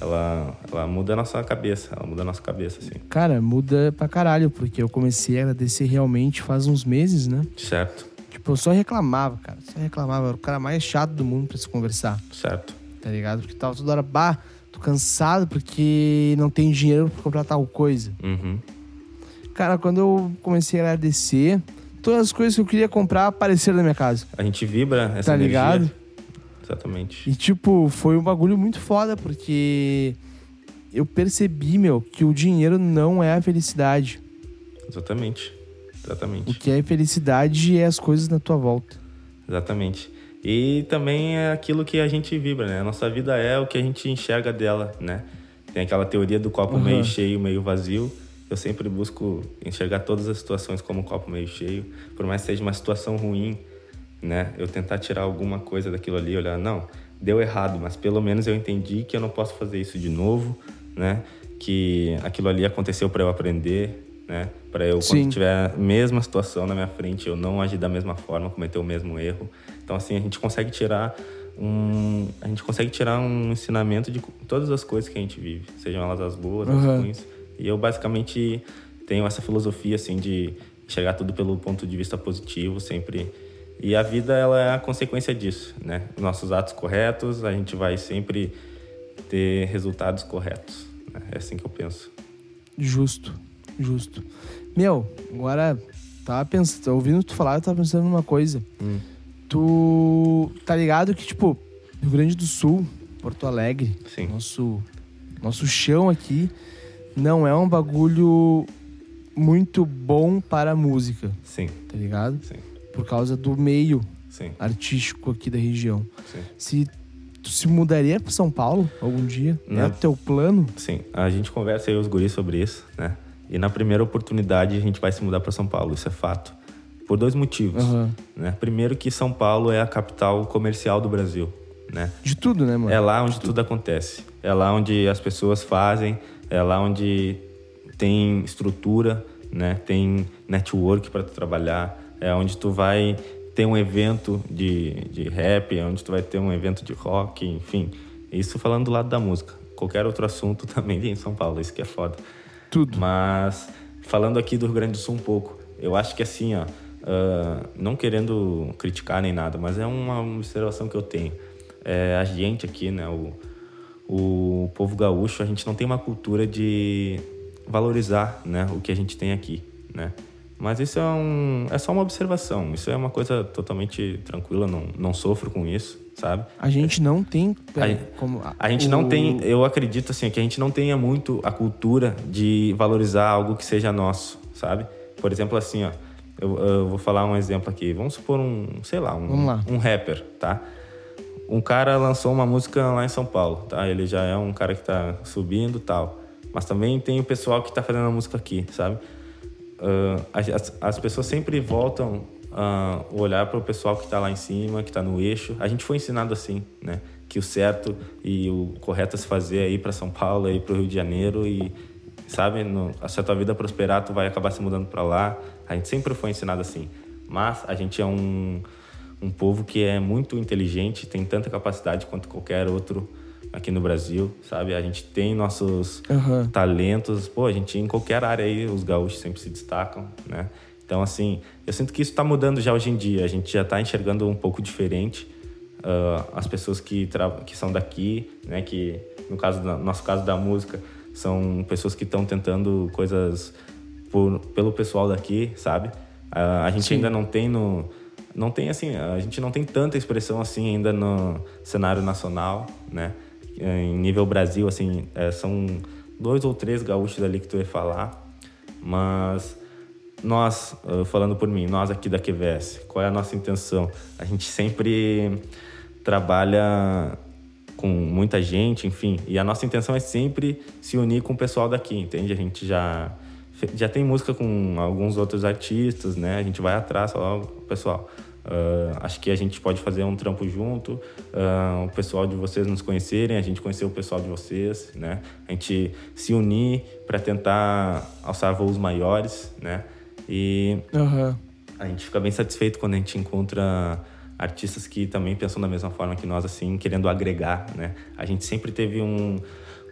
Ela, ela muda a nossa cabeça, ela muda a nossa cabeça, assim. Cara, muda pra caralho, porque eu comecei a agradecer realmente faz uns meses, né? Certo, Tipo, eu só reclamava, cara. Só reclamava. Era o cara mais chato do mundo pra se conversar, certo. tá ligado? Porque tava toda hora, bah, tô cansado porque não tenho dinheiro pra comprar tal coisa. Uhum. Cara, quando eu comecei a agradecer, todas as coisas que eu queria comprar apareceram na minha casa. A gente vibra essa Tá energia. ligado? Exatamente. E, tipo, foi um bagulho muito foda, porque eu percebi, meu, que o dinheiro não é a felicidade. Exatamente. O Exatamente. que é felicidade é as coisas na tua volta. Exatamente. E também é aquilo que a gente vibra, né? A nossa vida é o que a gente enxerga dela, né? Tem aquela teoria do copo Uhum. meio cheio, meio vazio. Eu sempre busco enxergar todas as situações como um copo meio cheio. Por mais que seja uma situação ruim, né? Eu tentar tirar alguma coisa daquilo ali, olhar, não, deu errado, mas pelo menos eu entendi que eu não posso fazer isso de novo, né? Que aquilo ali aconteceu para eu aprender, né? Para eu Sim. quando tiver a mesma situação na minha frente, eu não agir da mesma forma, cometer o mesmo erro. Então assim, a gente consegue tirar um, a gente consegue tirar um ensinamento de todas as coisas que a gente vive, sejam elas as boas, as Uhum. ruins. E eu basicamente tenho essa filosofia assim de enxergar tudo pelo ponto de vista positivo, sempre. E a vida ela é a consequência disso, né? Os nossos atos corretos, a gente vai sempre ter resultados corretos. né? É assim que eu penso. Justo, justo. Meu, agora tava pensando, ouvindo tu falar, eu tava pensando numa coisa. Hum. Tu tá ligado que, tipo, Rio Grande do Sul, Porto Alegre, Sim. nosso, nosso chão aqui, não é um bagulho muito bom para a música, Sim, tá ligado? sim, Por causa do meio sim, artístico aqui da região. sim. Se tu se mudaria para São Paulo algum dia, é Não. o teu plano? Sim, a gente conversa aí os guris sobre isso, né? E na primeira oportunidade a gente vai se mudar para São Paulo, isso é fato. Por dois motivos, Aham. né? Primeiro que São Paulo é a capital comercial do Brasil, né? De tudo, né, mano? É lá onde tudo acontece. É lá onde as pessoas fazem, é lá onde tem estrutura, né? Tem network para tu trabalhar, é onde tu vai ter um evento de, de rap, é onde tu vai ter um evento de rock, enfim. Isso falando do lado da música. Qualquer outro assunto também tem em São Paulo, isso que é foda. Tudo. Mas falando aqui do Rio Grande do Sul um pouco, eu acho que assim, ó, ah, não querendo criticar nem nada, mas é uma observação que eu tenho. É, a gente aqui, né, o, o povo gaúcho, a gente não tem uma cultura de valorizar, né, o que a gente tem aqui, né? Mas isso é, um, é só uma observação, isso é uma coisa totalmente tranquila, não, não sofro com isso, sabe? A gente não tem. A, como, a gente o- não tem, eu acredito assim, que a gente não tenha muito a cultura de valorizar algo que seja nosso, sabe? Por exemplo, assim, ó, eu, eu vou falar um exemplo aqui. Vamos supor um, sei lá, um, lá. um rapper, tá? Um cara lançou uma música lá em São Paulo, tá? Ele já é um cara que tá subindo tal. Mas também tem o pessoal que tá fazendo a música aqui, sabe? Ah, as, as pessoas sempre voltam a olhar para o pessoal que está lá em cima, que está no eixo. A gente foi ensinado assim, né? Que o certo e o correto a se fazer é ir para São Paulo, é ir para o Rio de Janeiro e, sabe, no, se a tua vida prosperar, tu vai acabar se mudando para lá. A gente sempre foi ensinado assim. Mas a gente é um, um povo que é muito inteligente, tem tanta capacidade quanto qualquer outro aqui no Brasil, sabe? A gente tem nossos Aham. talentos. Pô, a gente em qualquer área aí, os gaúchos sempre se destacam, né? Então, assim, eu sinto que isso está mudando já hoje em dia. A gente já está enxergando um pouco diferente ah, as pessoas que, que são daqui, né? Que, no caso, no nosso caso da música, são pessoas que estão tentando coisas por, pelo pessoal daqui, sabe? Ah, a gente Sim. ainda não tem no... Não tem, assim, a gente não tem tanta expressão assim ainda no cenário nacional, né? Em nível Brasil, assim, é, são dois ou três gaúchos ali que tu ia falar, mas nós, eh, falando por mim, nós aqui da QVS, qual é a nossa intenção? A gente sempre trabalha com muita gente, enfim, e a nossa intenção é sempre se unir com o pessoal daqui, entende? A gente já já tem música com alguns outros artistas, né? A gente vai atrás, ó, pessoal. ah, acho que a gente pode fazer um trampo junto, ah, o pessoal de vocês nos conhecerem, a gente conhecer o pessoal de vocês, né? A gente se unir para tentar alçar voos maiores, né? E Aham. a gente fica bem satisfeito quando a gente encontra artistas que também pensam da mesma forma que nós, assim, querendo agregar, né? A gente sempre teve um,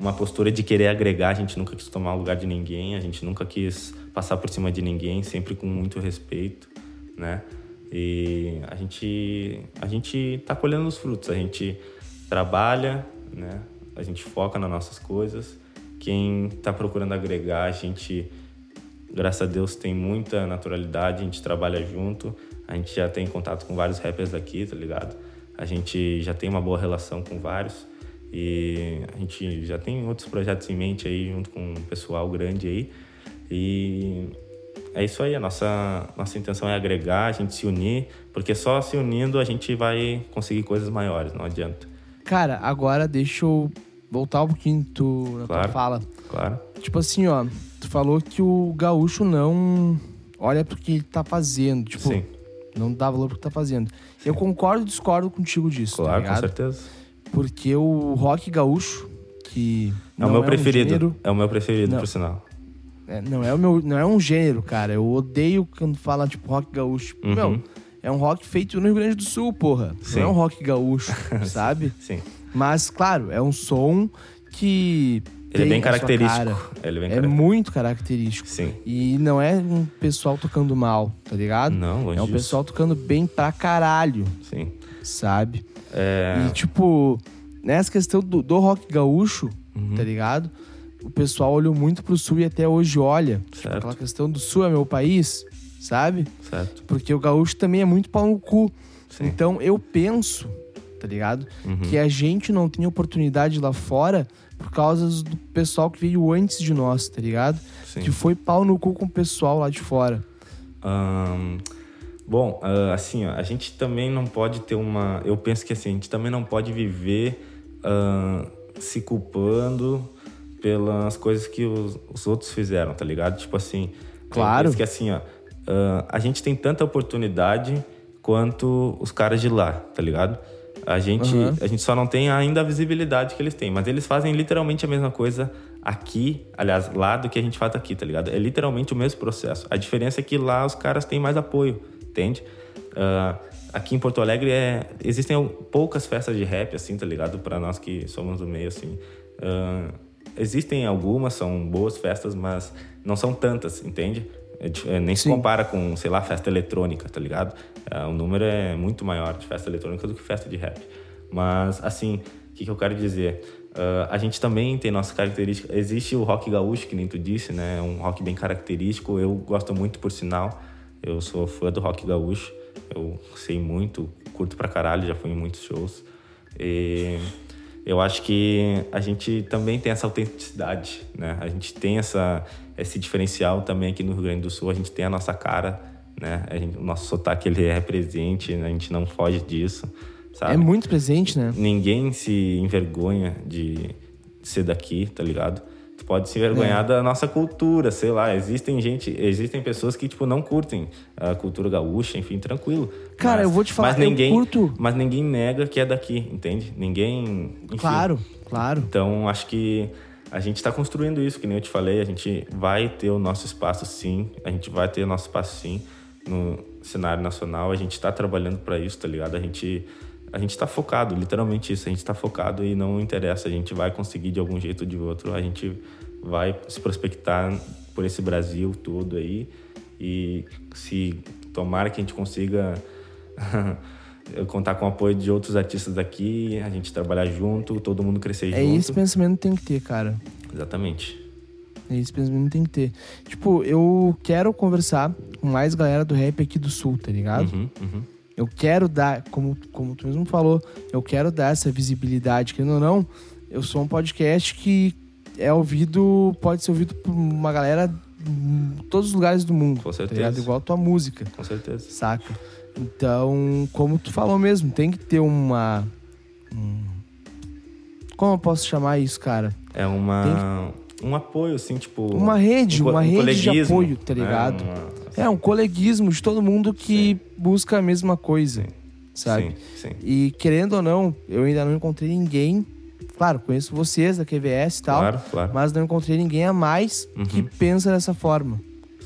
uma postura de querer agregar, a gente nunca quis tomar o lugar de ninguém, a gente nunca quis passar por cima de ninguém, sempre com muito respeito, né? E a gente, a gente tá colhendo os frutos, a gente trabalha, né? A gente foca nas nossas coisas. Quem tá procurando agregar, a gente graças a Deus tem muita naturalidade, a gente trabalha junto, a gente já tem contato com vários rappers daqui, tá ligado? A gente já tem uma boa relação com vários e a gente já tem outros projetos em mente aí junto com um pessoal grande aí. E é isso aí, a nossa, nossa intenção é agregar, a gente se unir, porque só se unindo a gente vai conseguir coisas maiores, não adianta. Cara, agora deixa eu voltar um pouquinho tu, na tua Claro. fala. Claro? Tipo assim, ó, falou que o gaúcho não olha pro que ele tá fazendo. Tipo, Sim, não dá valor pro que tá fazendo. Eu concordo e discordo contigo disso, tá claro, com ligado? certeza. Porque o rock gaúcho, que É o não meu um preferido, gênero- é o meu preferido, Não. por sinal. é, não é o meu, não é um gênero, cara. Eu odeio quando fala tipo rock gaúcho. Uhum. Meu, é um rock feito no Rio Grande do Sul, porra. Sim. Não é um rock gaúcho, sabe? Sim. Mas, claro, é um som que. Ele é bem característico. cara. Ele é bem É característico. muito característico. Sim. E não é um pessoal tocando mal, tá ligado? Não, longe É um disso. pessoal tocando bem pra caralho, Sim. sabe? É, E, tipo, nessa questão do, do rock gaúcho, Uhum. tá ligado? O pessoal olhou muito pro sul e até hoje olha. Tipo, Certo. aquela questão do sul é meu país, sabe? certo. Porque o gaúcho também é muito pau no cu. Sim. Então eu penso, tá ligado? Uhum. Que a gente não tem oportunidade lá fora por causa do pessoal que veio antes de nós, tá ligado? Sim. Que foi pau no cu com o pessoal lá de fora. Ahn, bom, ah, assim, ó, a gente também não pode ter uma. Eu penso que assim, a gente também não pode viver ahn, se culpando pelas coisas que os, os outros fizeram, tá ligado? Tipo assim. Claro. Eu que assim, ó, ah, a gente tem tanta oportunidade quanto os caras de lá, tá ligado? A gente, Aham. a gente só não tem ainda a visibilidade que eles têm, mas eles fazem literalmente a mesma coisa aqui, aliás, lá do que a gente faz aqui, tá ligado? É literalmente o mesmo processo. A diferença é que lá os caras têm mais apoio, entende? Ah, aqui em Porto Alegre é, existem poucas festas de rap, assim, tá ligado? Pra nós que somos do meio, assim. Ah, existem algumas, são boas festas, mas não são tantas, entende? É é, nem se Sim. compara com, sei lá, festa eletrônica, tá ligado? Ah, o número é muito maior de festa eletrônica do que festa de rap. Mas, assim, o que, que eu quero dizer? Ah, a gente também tem nossa característica. Existe o rock gaúcho, que nem tu disse, né? É um rock bem característico. Eu gosto muito, por sinal. Eu sou fã do rock gaúcho. Eu sei muito, curto pra caralho, já fui em muitos shows. E eu acho que a gente também tem essa autenticidade, né? A gente tem essa, esse diferencial também aqui no Rio Grande do Sul. A gente tem a nossa cara, né? A gente- o nosso sotaque, ele é presente, né? a gente não foge disso, sabe? É muito presente, né? Ninguém se envergonha de ser daqui, tá ligado? Tu pode se envergonhar É. da nossa cultura, sei lá. Existem gente, existem pessoas que, tipo, não curtem a cultura gaúcha, enfim, tranquilo. Cara, Mas- eu vou te falar, mas eu ninguém, curto. Mas ninguém nega que é daqui, entende? Ninguém... enfim. Claro, claro. Então, acho que a gente está construindo isso, que nem eu te falei. A gente vai ter o nosso espaço, sim. A gente vai ter o nosso espaço, sim, no cenário nacional. A gente está trabalhando para isso, tá ligado? A gente a gente está focado, literalmente isso. A gente está focado e não interessa. A gente vai conseguir de algum jeito ou de outro. A gente vai se prospectar por esse Brasil todo aí. E se tomara que a gente consiga contar com o apoio de outros artistas daqui, a gente trabalhar junto, todo mundo crescer É junto. esse pensamento que tem que ter, cara. Exatamente. É esse pensamento que tem que ter. Tipo, eu quero conversar com mais galera do rap aqui do sul, tá ligado? Uhum, uhum. Eu quero dar, como, como tu mesmo falou, eu quero dar essa visibilidade. Querendo ou não, eu sou um podcast que é ouvido, pode ser ouvido por uma galera todos os lugares do mundo. Com Tá certeza. ligado? Igual a tua música, Com certeza. saca? Então, como tu falou mesmo, tem que ter uma. um- como eu posso chamar isso, cara? É uma um apoio assim, tipo Uma rede, um uma um rede de apoio, tá né? ligado? Uma- É um coleguismo de todo mundo que busca a mesma coisa, sabe? Sim, sim. E querendo ou não, eu ainda não encontrei ninguém. Claro, conheço vocês da QVS e tal, Claro, claro. mas não encontrei ninguém a mais que Uhum. pensa dessa forma,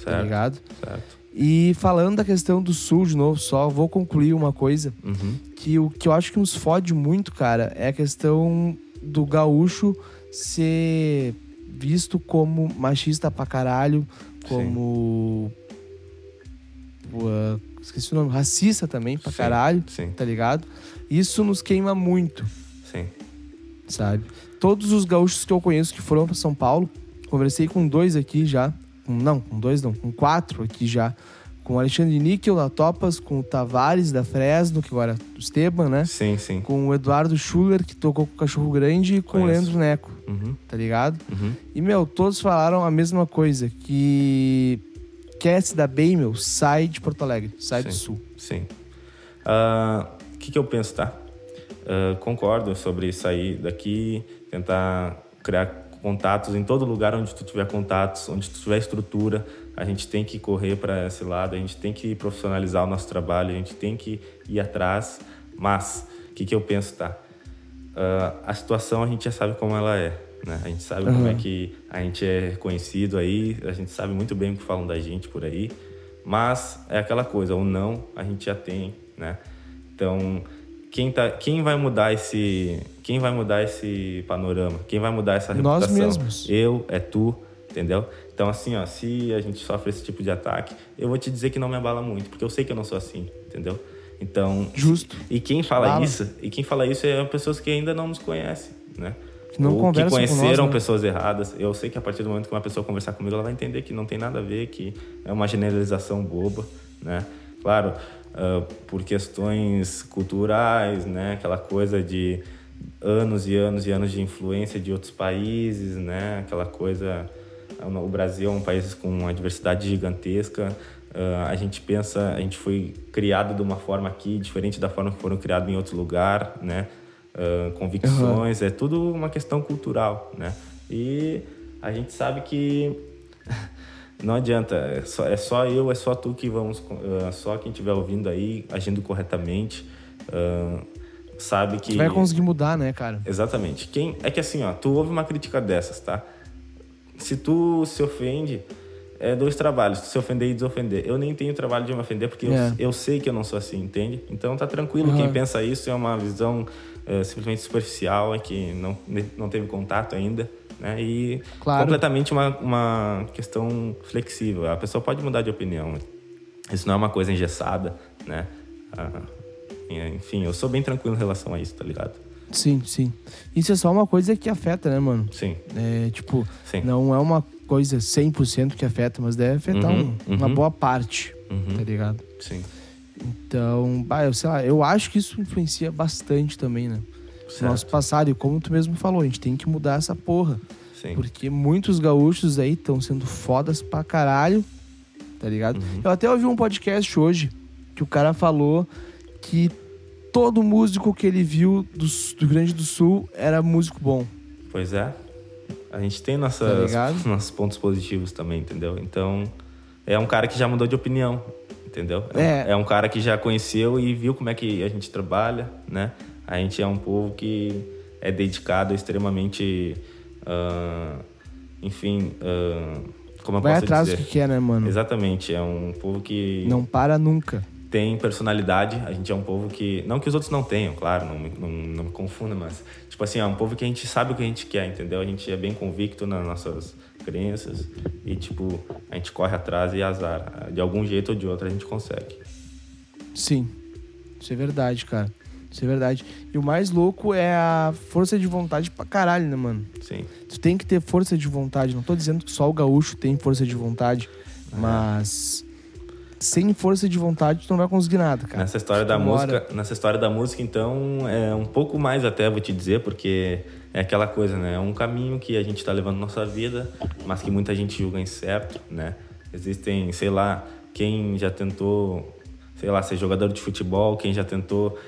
tá Certo. ligado? Certo. E falando da questão do sul de novo, só vou concluir uma coisa Uhum. que o que eu acho que nos fode muito, cara, é a questão do gaúcho ser visto como machista pra caralho, como esqueci o nome, racista também pra Sim, caralho, Sim, tá ligado? Isso nos queima muito. Sabe? Todos os gaúchos que eu conheço que foram pra São Paulo, conversei com dois aqui já, não, com dois não, com quatro aqui já, com o Alexandre Níquel da Topas, com o Tavares da Fresno, que agora é o Esteban, né? Sim, sim. Com o Eduardo Schuller, que tocou com o Cachorro Grande, e com o. Leandro Neco, Uhum. tá ligado? Uhum. E, meu, todos falaram a mesma coisa, que quer se dar bem, meu, sai de Porto Alegre, sai do Sim. Sul. Sim. Ah, O que, que eu penso, tá? Ah, concordo sobre sair daqui, tentar criar contatos em todo lugar onde tu tiver contatos, onde tu tiver estrutura. A gente tem que correr para esse lado, a gente tem que profissionalizar o nosso trabalho, a gente tem que ir atrás. Mas, o que, que eu penso, tá? Ah, a situação a gente já sabe como ela é. Né? A gente sabe como Aham. é que a gente é conhecido aí, a gente sabe muito bem o que falam da gente por aí. Mas é aquela coisa, o não a gente já tem, né? Então, quem, tá, quem vai mudar esse quem vai mudar esse panorama? Quem vai mudar essa Nós reputação? mesmos. Eu, é tu, entendeu? Então, assim, ó, se a gente sofre esse tipo de ataque, eu vou te dizer que não me abala muito, porque eu sei que eu não sou assim, entendeu? Então, Justo. e quem fala Fala. isso, e quem fala isso é pessoas que ainda não nos conhecem, né? Que não Ou que com nós, conheceram né? pessoas erradas. Eu sei que a partir do momento que uma pessoa conversar comigo, ela vai entender que não tem nada a ver, que é uma generalização boba, né? Claro, ah, por questões culturais, né? Aquela coisa de anos e anos e anos de influência de outros países, né? Aquela coisa o Brasil é um país com uma diversidade gigantesca. Ah, a gente pensa, a gente foi criado de uma forma aqui diferente da forma que foram criados em outro lugar, né? Ah, convicções, é tudo uma questão cultural, né? E a gente sabe que não adianta, é só, é só eu, é só tu que vamos, ah, só quem estiver ouvindo aí, agindo corretamente, ah, sabe que Tu vai conseguir mudar, né, cara? Exatamente. Quem é que assim, ó, tu ouve uma crítica dessas, tá? Se tu se ofende, é dois trabalhos, se ofender e desofender. Eu nem tenho trabalho de me ofender porque É. eu, eu sei que eu não sou assim, entende? Então tá tranquilo. Aham. Quem pensa isso é uma visão é, simplesmente superficial, é que não, não teve contato ainda, né? E Claro. completamente uma, uma questão flexível. A pessoa pode mudar de opinião. Isso não é uma coisa engessada, né? Ah, enfim, eu sou bem tranquilo em relação a isso, tá ligado? Sim, sim. Isso é só uma coisa que afeta, né, mano? Sim. É, tipo, Sim. não é uma coisa 100% que afeta, mas deve afetar Uhum, um- uma uhum. boa parte, Uhum. tá ligado? Sim. Então, bah, eu sei lá, eu acho que isso influencia bastante também, né? Certo. Nosso passado, e como tu mesmo falou, a gente tem que mudar essa porra. Sim. Porque muitos gaúchos aí estão sendo fodas pra caralho, tá ligado? Uhum. Eu até ouvi um podcast hoje que o cara falou que todo músico que ele viu do, do Grande do Sul era músico bom. Pois é. A gente tem Tá nossas, ligado? nossos pontos positivos também, entendeu? Então, é um cara que já mudou de opinião, entendeu? É. É um cara que já conheceu e viu como é que a gente trabalha, né? A gente é um povo que é dedicado extremamente. ah, enfim, ah, como eu Vai posso atrás dizer? do que quer, né, mano? Exatamente, é um povo que Não para nunca. tem personalidade. A gente é um povo que. Não que os outros não tenham, claro, não me, não, não me confunda, mas. Tipo assim, é um povo que a gente sabe o que a gente quer, entendeu? A gente é bem convicto nas nossas crenças e, tipo, a gente corre atrás e azar. De algum jeito ou de outro a gente consegue. Sim. Isso é verdade, cara. Isso é verdade. E o mais louco é a força de vontade pra caralho, né, mano? Sim. Tu tem que ter força de vontade. Não tô dizendo que só o gaúcho tem força de vontade, É. mas sem força de vontade tu não vai conseguir nada, cara. Nessa história da música, nessa história da música, então, é um pouco mais até vou te dizer, porque é aquela coisa, né? É um caminho que a gente está levando na nossa vida, mas que muita gente julga incerto, né? Existem, sei lá, quem já tentou, sei lá, ser jogador de futebol, quem já tentou,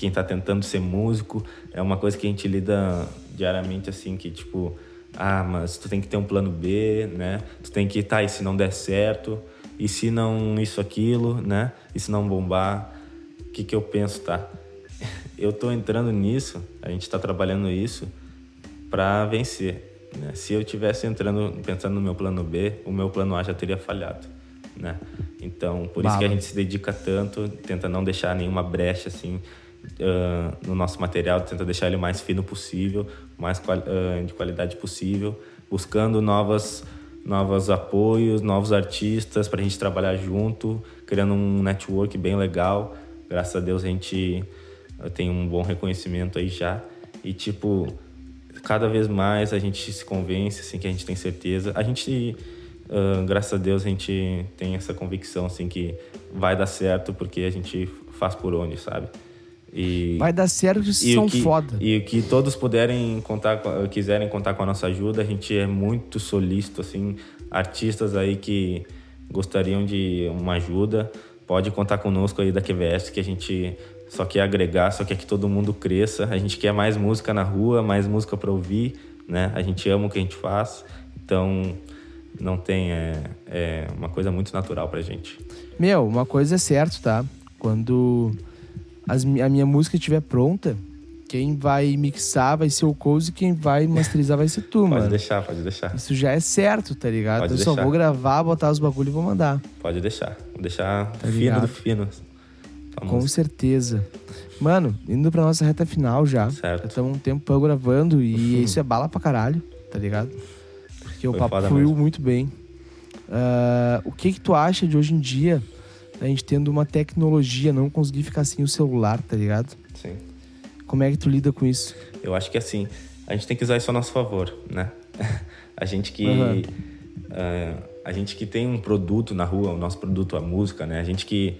quem está tentando ser músico, é uma coisa que a gente lida diariamente assim, que tipo, ah, mas tu tem que ter um plano B, né? Tu tem que, tá, e se não der certo? E se não isso, aquilo, né? E se não bombar? O que que eu penso, tá? Eu tô entrando nisso, a gente tá trabalhando isso para vencer, né? Se eu tivesse entrando, pensando no meu plano B, o meu plano A já teria falhado, né? Então, por isso que a Bala. gente se dedica tanto, tenta não deixar nenhuma brecha, assim, ah, no nosso material, tenta deixar ele mais fino possível, mais ah, de qualidade possível, buscando novas novos apoios, novos artistas para a gente trabalhar junto, criando um network bem legal. Graças a Deus a gente tem um bom reconhecimento aí já. E tipo, cada vez mais a gente se convence, assim, que a gente tem certeza. A gente, ah, graças a Deus, a gente tem essa convicção, assim, que vai dar certo porque a gente faz por onde, sabe? E... Vai dar certo que E são que, foda. E o que todos puderem contar, quiserem contar com a nossa ajuda, a gente é muito solícito, assim, artistas aí que gostariam de uma ajuda, pode contar conosco aí da QVS, que a gente só quer agregar, só quer que todo mundo cresça, a gente quer mais música na rua, mais música para ouvir, né? A gente ama o que a gente faz, então não tem, é, é uma coisa muito natural pra gente. Meu, uma coisa é certa, tá? Quando as a minha música estiver pronta, Quem vai mixar vai ser o Cozy, quem vai masterizar vai ser tu, Pode mano. deixar, pode deixar. Isso já é certo, tá ligado? Pode eu só deixar. vou gravar, botar os bagulho e vou mandar. Pode deixar. Vou deixar fino ligado? do fino. Tua Com certeza. Mano, indo pra nossa reta final já. Certo. Já estamos um tempão gravando e isso é bala pra caralho, tá ligado? Porque o Foi papo foda fluiu muito bem. Ah, o que que tu acha de hoje em dia a gente tendo uma tecnologia, não conseguir ficar sem o celular, tá ligado? Sim. Como é que tu lida com isso? Eu acho que assim, a gente tem que usar isso a nosso favor, né? A gente que. Aham. ah, a gente que tem um produto na rua, o nosso produto, a música, né? A gente que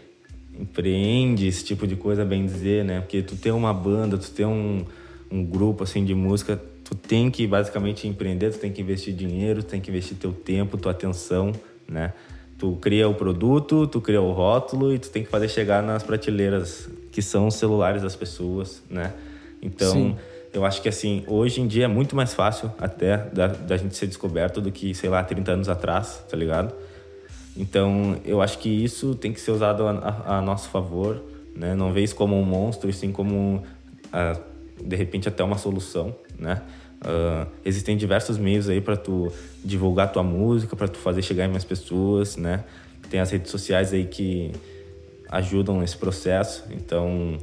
empreende esse tipo de coisa, bem dizer, né? Porque tu tem uma banda, tu tem um, um grupo assim de música, tu tem que basicamente empreender, tu tem que investir dinheiro, tu tem que investir teu tempo, tua atenção, né? Tu cria o produto, tu cria o rótulo e tu tem que fazer chegar nas prateleiras que são os celulares das pessoas, né? Então, Sim. eu acho que assim, hoje em dia é muito mais fácil até da, da gente ser descoberto do que, sei lá, 30 anos atrás, tá ligado? Então, eu acho que isso tem que ser usado a, a- a nosso favor, né? Não isso como um monstro, e sim como, ah, de repente, até uma solução, né? Ah, existem diversos meios aí para tu divulgar tua música, para tu fazer chegar em mais pessoas, né? Tem as redes sociais aí que ajudam nesse processo. Então,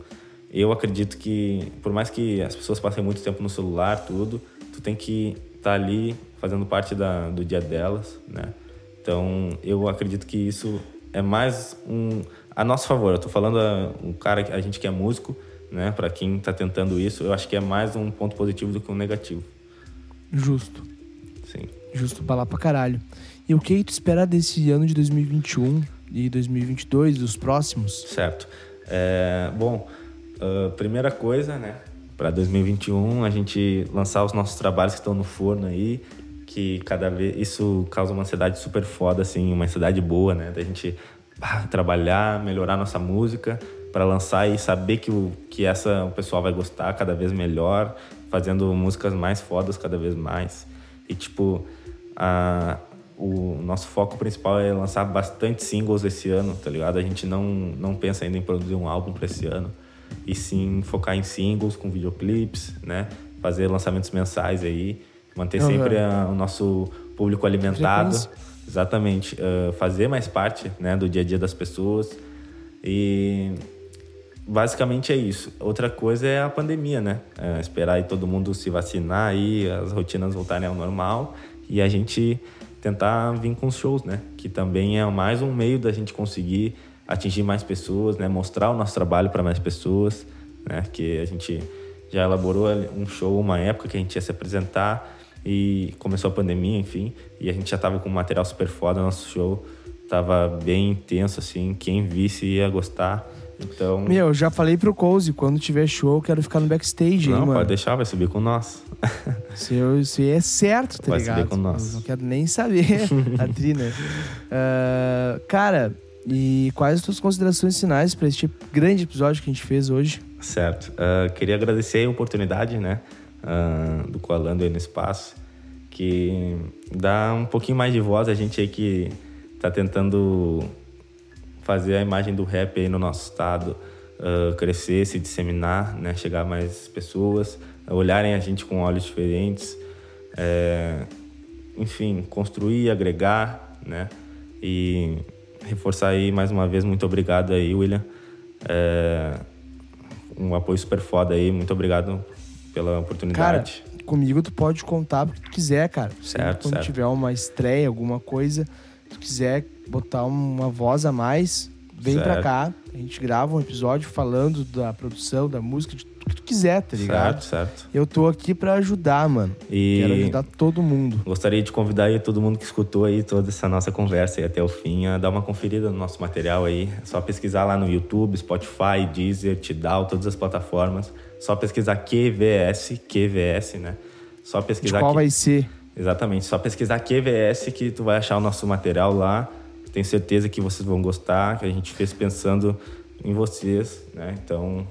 eu acredito que, por mais que as pessoas passem muito tempo no celular, tudo, tu tem que estar ali fazendo parte da, do dia delas, né? Então, eu acredito que isso é mais um a nosso favor. Eu tô falando a, um cara, a gente que é músico, né? Para quem tá tentando isso, eu acho que é mais um ponto positivo do que um negativo. Justo. Sim. Justo pra lá pra caralho. E o que tu espera desse ano de 2021 e 2022, dos próximos? Certo. É, bom, ah, primeira coisa, né? Para 2021, a gente lançar os nossos trabalhos que estão no forno aí, que cada vez isso causa uma ansiedade super foda, assim, uma ansiedade boa, né? Da gente ah, trabalhar, melhorar nossa música para lançar e saber que o que essa o pessoal vai gostar cada vez melhor, fazendo músicas mais fodas cada vez mais. E tipo, a, o nosso foco principal é lançar bastante singles esse ano, tá ligado? A gente não, não pensa ainda em produzir um álbum para esse ano, e sim focar em singles com videoclipes, né? Fazer lançamentos mensais aí, manter sempre a- o nosso público alimentado. Exatamente. ah, fazer mais parte né, do dia a dia das pessoas. E basicamente é isso. Outra coisa é a pandemia, né? É, esperar aí todo mundo se vacinar e as rotinas voltarem ao normal e a gente tentar vir com os shows, né? Que também é mais um meio da gente conseguir atingir mais pessoas, né? Mostrar o nosso trabalho para mais pessoas, né? Que a gente já elaborou um show uma época que a gente ia se apresentar e começou a pandemia, enfim, e a gente já tava com um material super foda, nosso show tava bem intenso assim, quem visse ia gostar. Então, Meu, eu já falei pro Cozy, quando tiver show, eu quero ficar no backstage, não, hein, mano. pode deixar, vai subir com nós. Se, eu, se é certo, tá Vai ligado? saber com nós. Eu não quero nem saber a Tri, né? Ah, cara, e quais as tuas considerações finais pra este grande episódio que a gente fez hoje? Certo. Ah, queria agradecer a oportunidade, né, ah, do Coalando aí no espaço, que dá um pouquinho mais de voz a gente aí que tá tentando fazer a imagem do rap aí no nosso estado ah, crescer, se disseminar, né, chegar a mais pessoas, olharem a gente com olhos diferentes, é, enfim, construir, agregar, né, e reforçar aí mais uma vez muito obrigado aí, William. É, um apoio super foda aí. Muito obrigado pela Cara, oportunidade. comigo tu pode contar porque tu quiser, cara. Certo, Quando certo. tiver uma estreia, alguma coisa, tu quiser botar uma voz a mais, vem pra Certo. cá. A gente grava um episódio falando da produção, da música, de tudo que tu quiser, tá ligado? certo, certo. Eu tô aqui pra ajudar, mano. E Quero ajudar todo mundo. gostaria de convidar aí todo mundo que escutou aí toda essa nossa conversa aí até o fim a dar uma conferida no nosso material aí. É só pesquisar lá no YouTube, Spotify, Deezer, Tidal, todas as plataformas. Só pesquisar QVS, QVS, né? Só De pesquisar qual que- vai ser? Exatamente, só pesquisar QVS que tu vai achar o nosso material lá. Tenho certeza que vocês vão gostar, que a gente fez pensando em vocês, né? Então,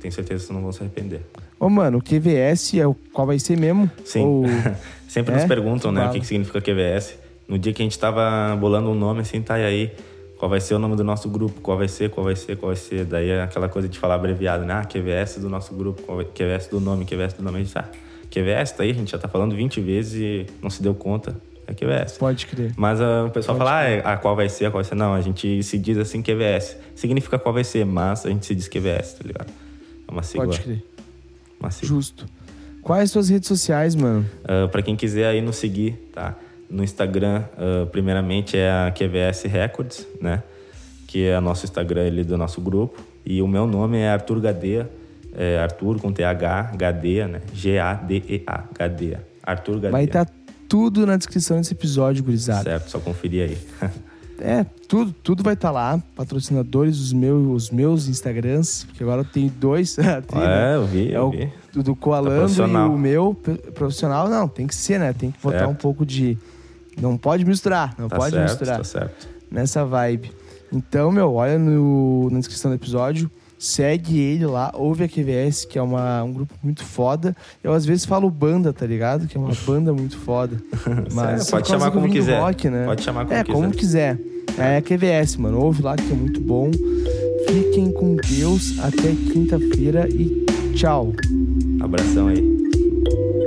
tenho certeza que vocês não vão se arrepender. Ô, mano, o QVS é o qual vai ser mesmo? Sim. Ou... Sempre É? nos perguntam, né, o Fala. que, que significa QVS. No dia que a gente tava bolando um nome assim, tá, e aí, qual vai ser o nome do nosso grupo, qual vai ser, qual vai ser, qual vai ser. Daí é aquela coisa de falar abreviado, né? Ah, QVS do nosso grupo, QVS do nome, QVS do nome. A gente, ah, QVS tá aí, a gente já tá falando 20 vezes e não se deu conta. É QVS. Pode crer. Mas ah, o pessoal fala, ah, é- ah, qual vai ser, qual vai ser. Não, a gente se diz assim QVS. Significa qual vai ser, mas a gente se diz QVS, tá ligado? É uma sigla. Pode crer. Uma sigla. Justo. Quais suas redes sociais, mano? Uh, para quem quiser aí nos seguir, tá? No Instagram, ah, primeiramente é a QVS Records, né? Que é o nosso Instagram ali do nosso grupo. E o meu nome é Arthur Gadeia, é Arthur com TH, Gadeia, né? G-A-D-E-A, Gadeia. Arthur Gadeia. Vai estar tudo na descrição desse episódio, gurizada. Certo, só conferir aí. É, tudo, tudo vai estar lá. Patrocinadores, os meus, os meus Instagrams, porque agora eu tenho dois. Tem, né? é, eu vi, É eu o vi. do, do Coalando e profissional. o meu profissional. Não, tem que ser, né? Tem que botar Certo. um pouco de. Não pode misturar, não Tá pode certo, misturar tá certo. nessa vibe. Então, meu, olha no, na descrição do episódio, segue ele lá, ouve a QVS, que é uma, um grupo muito foda. Eu às vezes falo banda, tá ligado? Que é uma banda muito foda. Mas pode chamar como quiser. Rock, né? Pode chamar como é, quiser. como quiser. É a QVS, mano. Ouve lá que é muito bom. Fiquem com Deus até quinta-feira e tchau. Abração aí.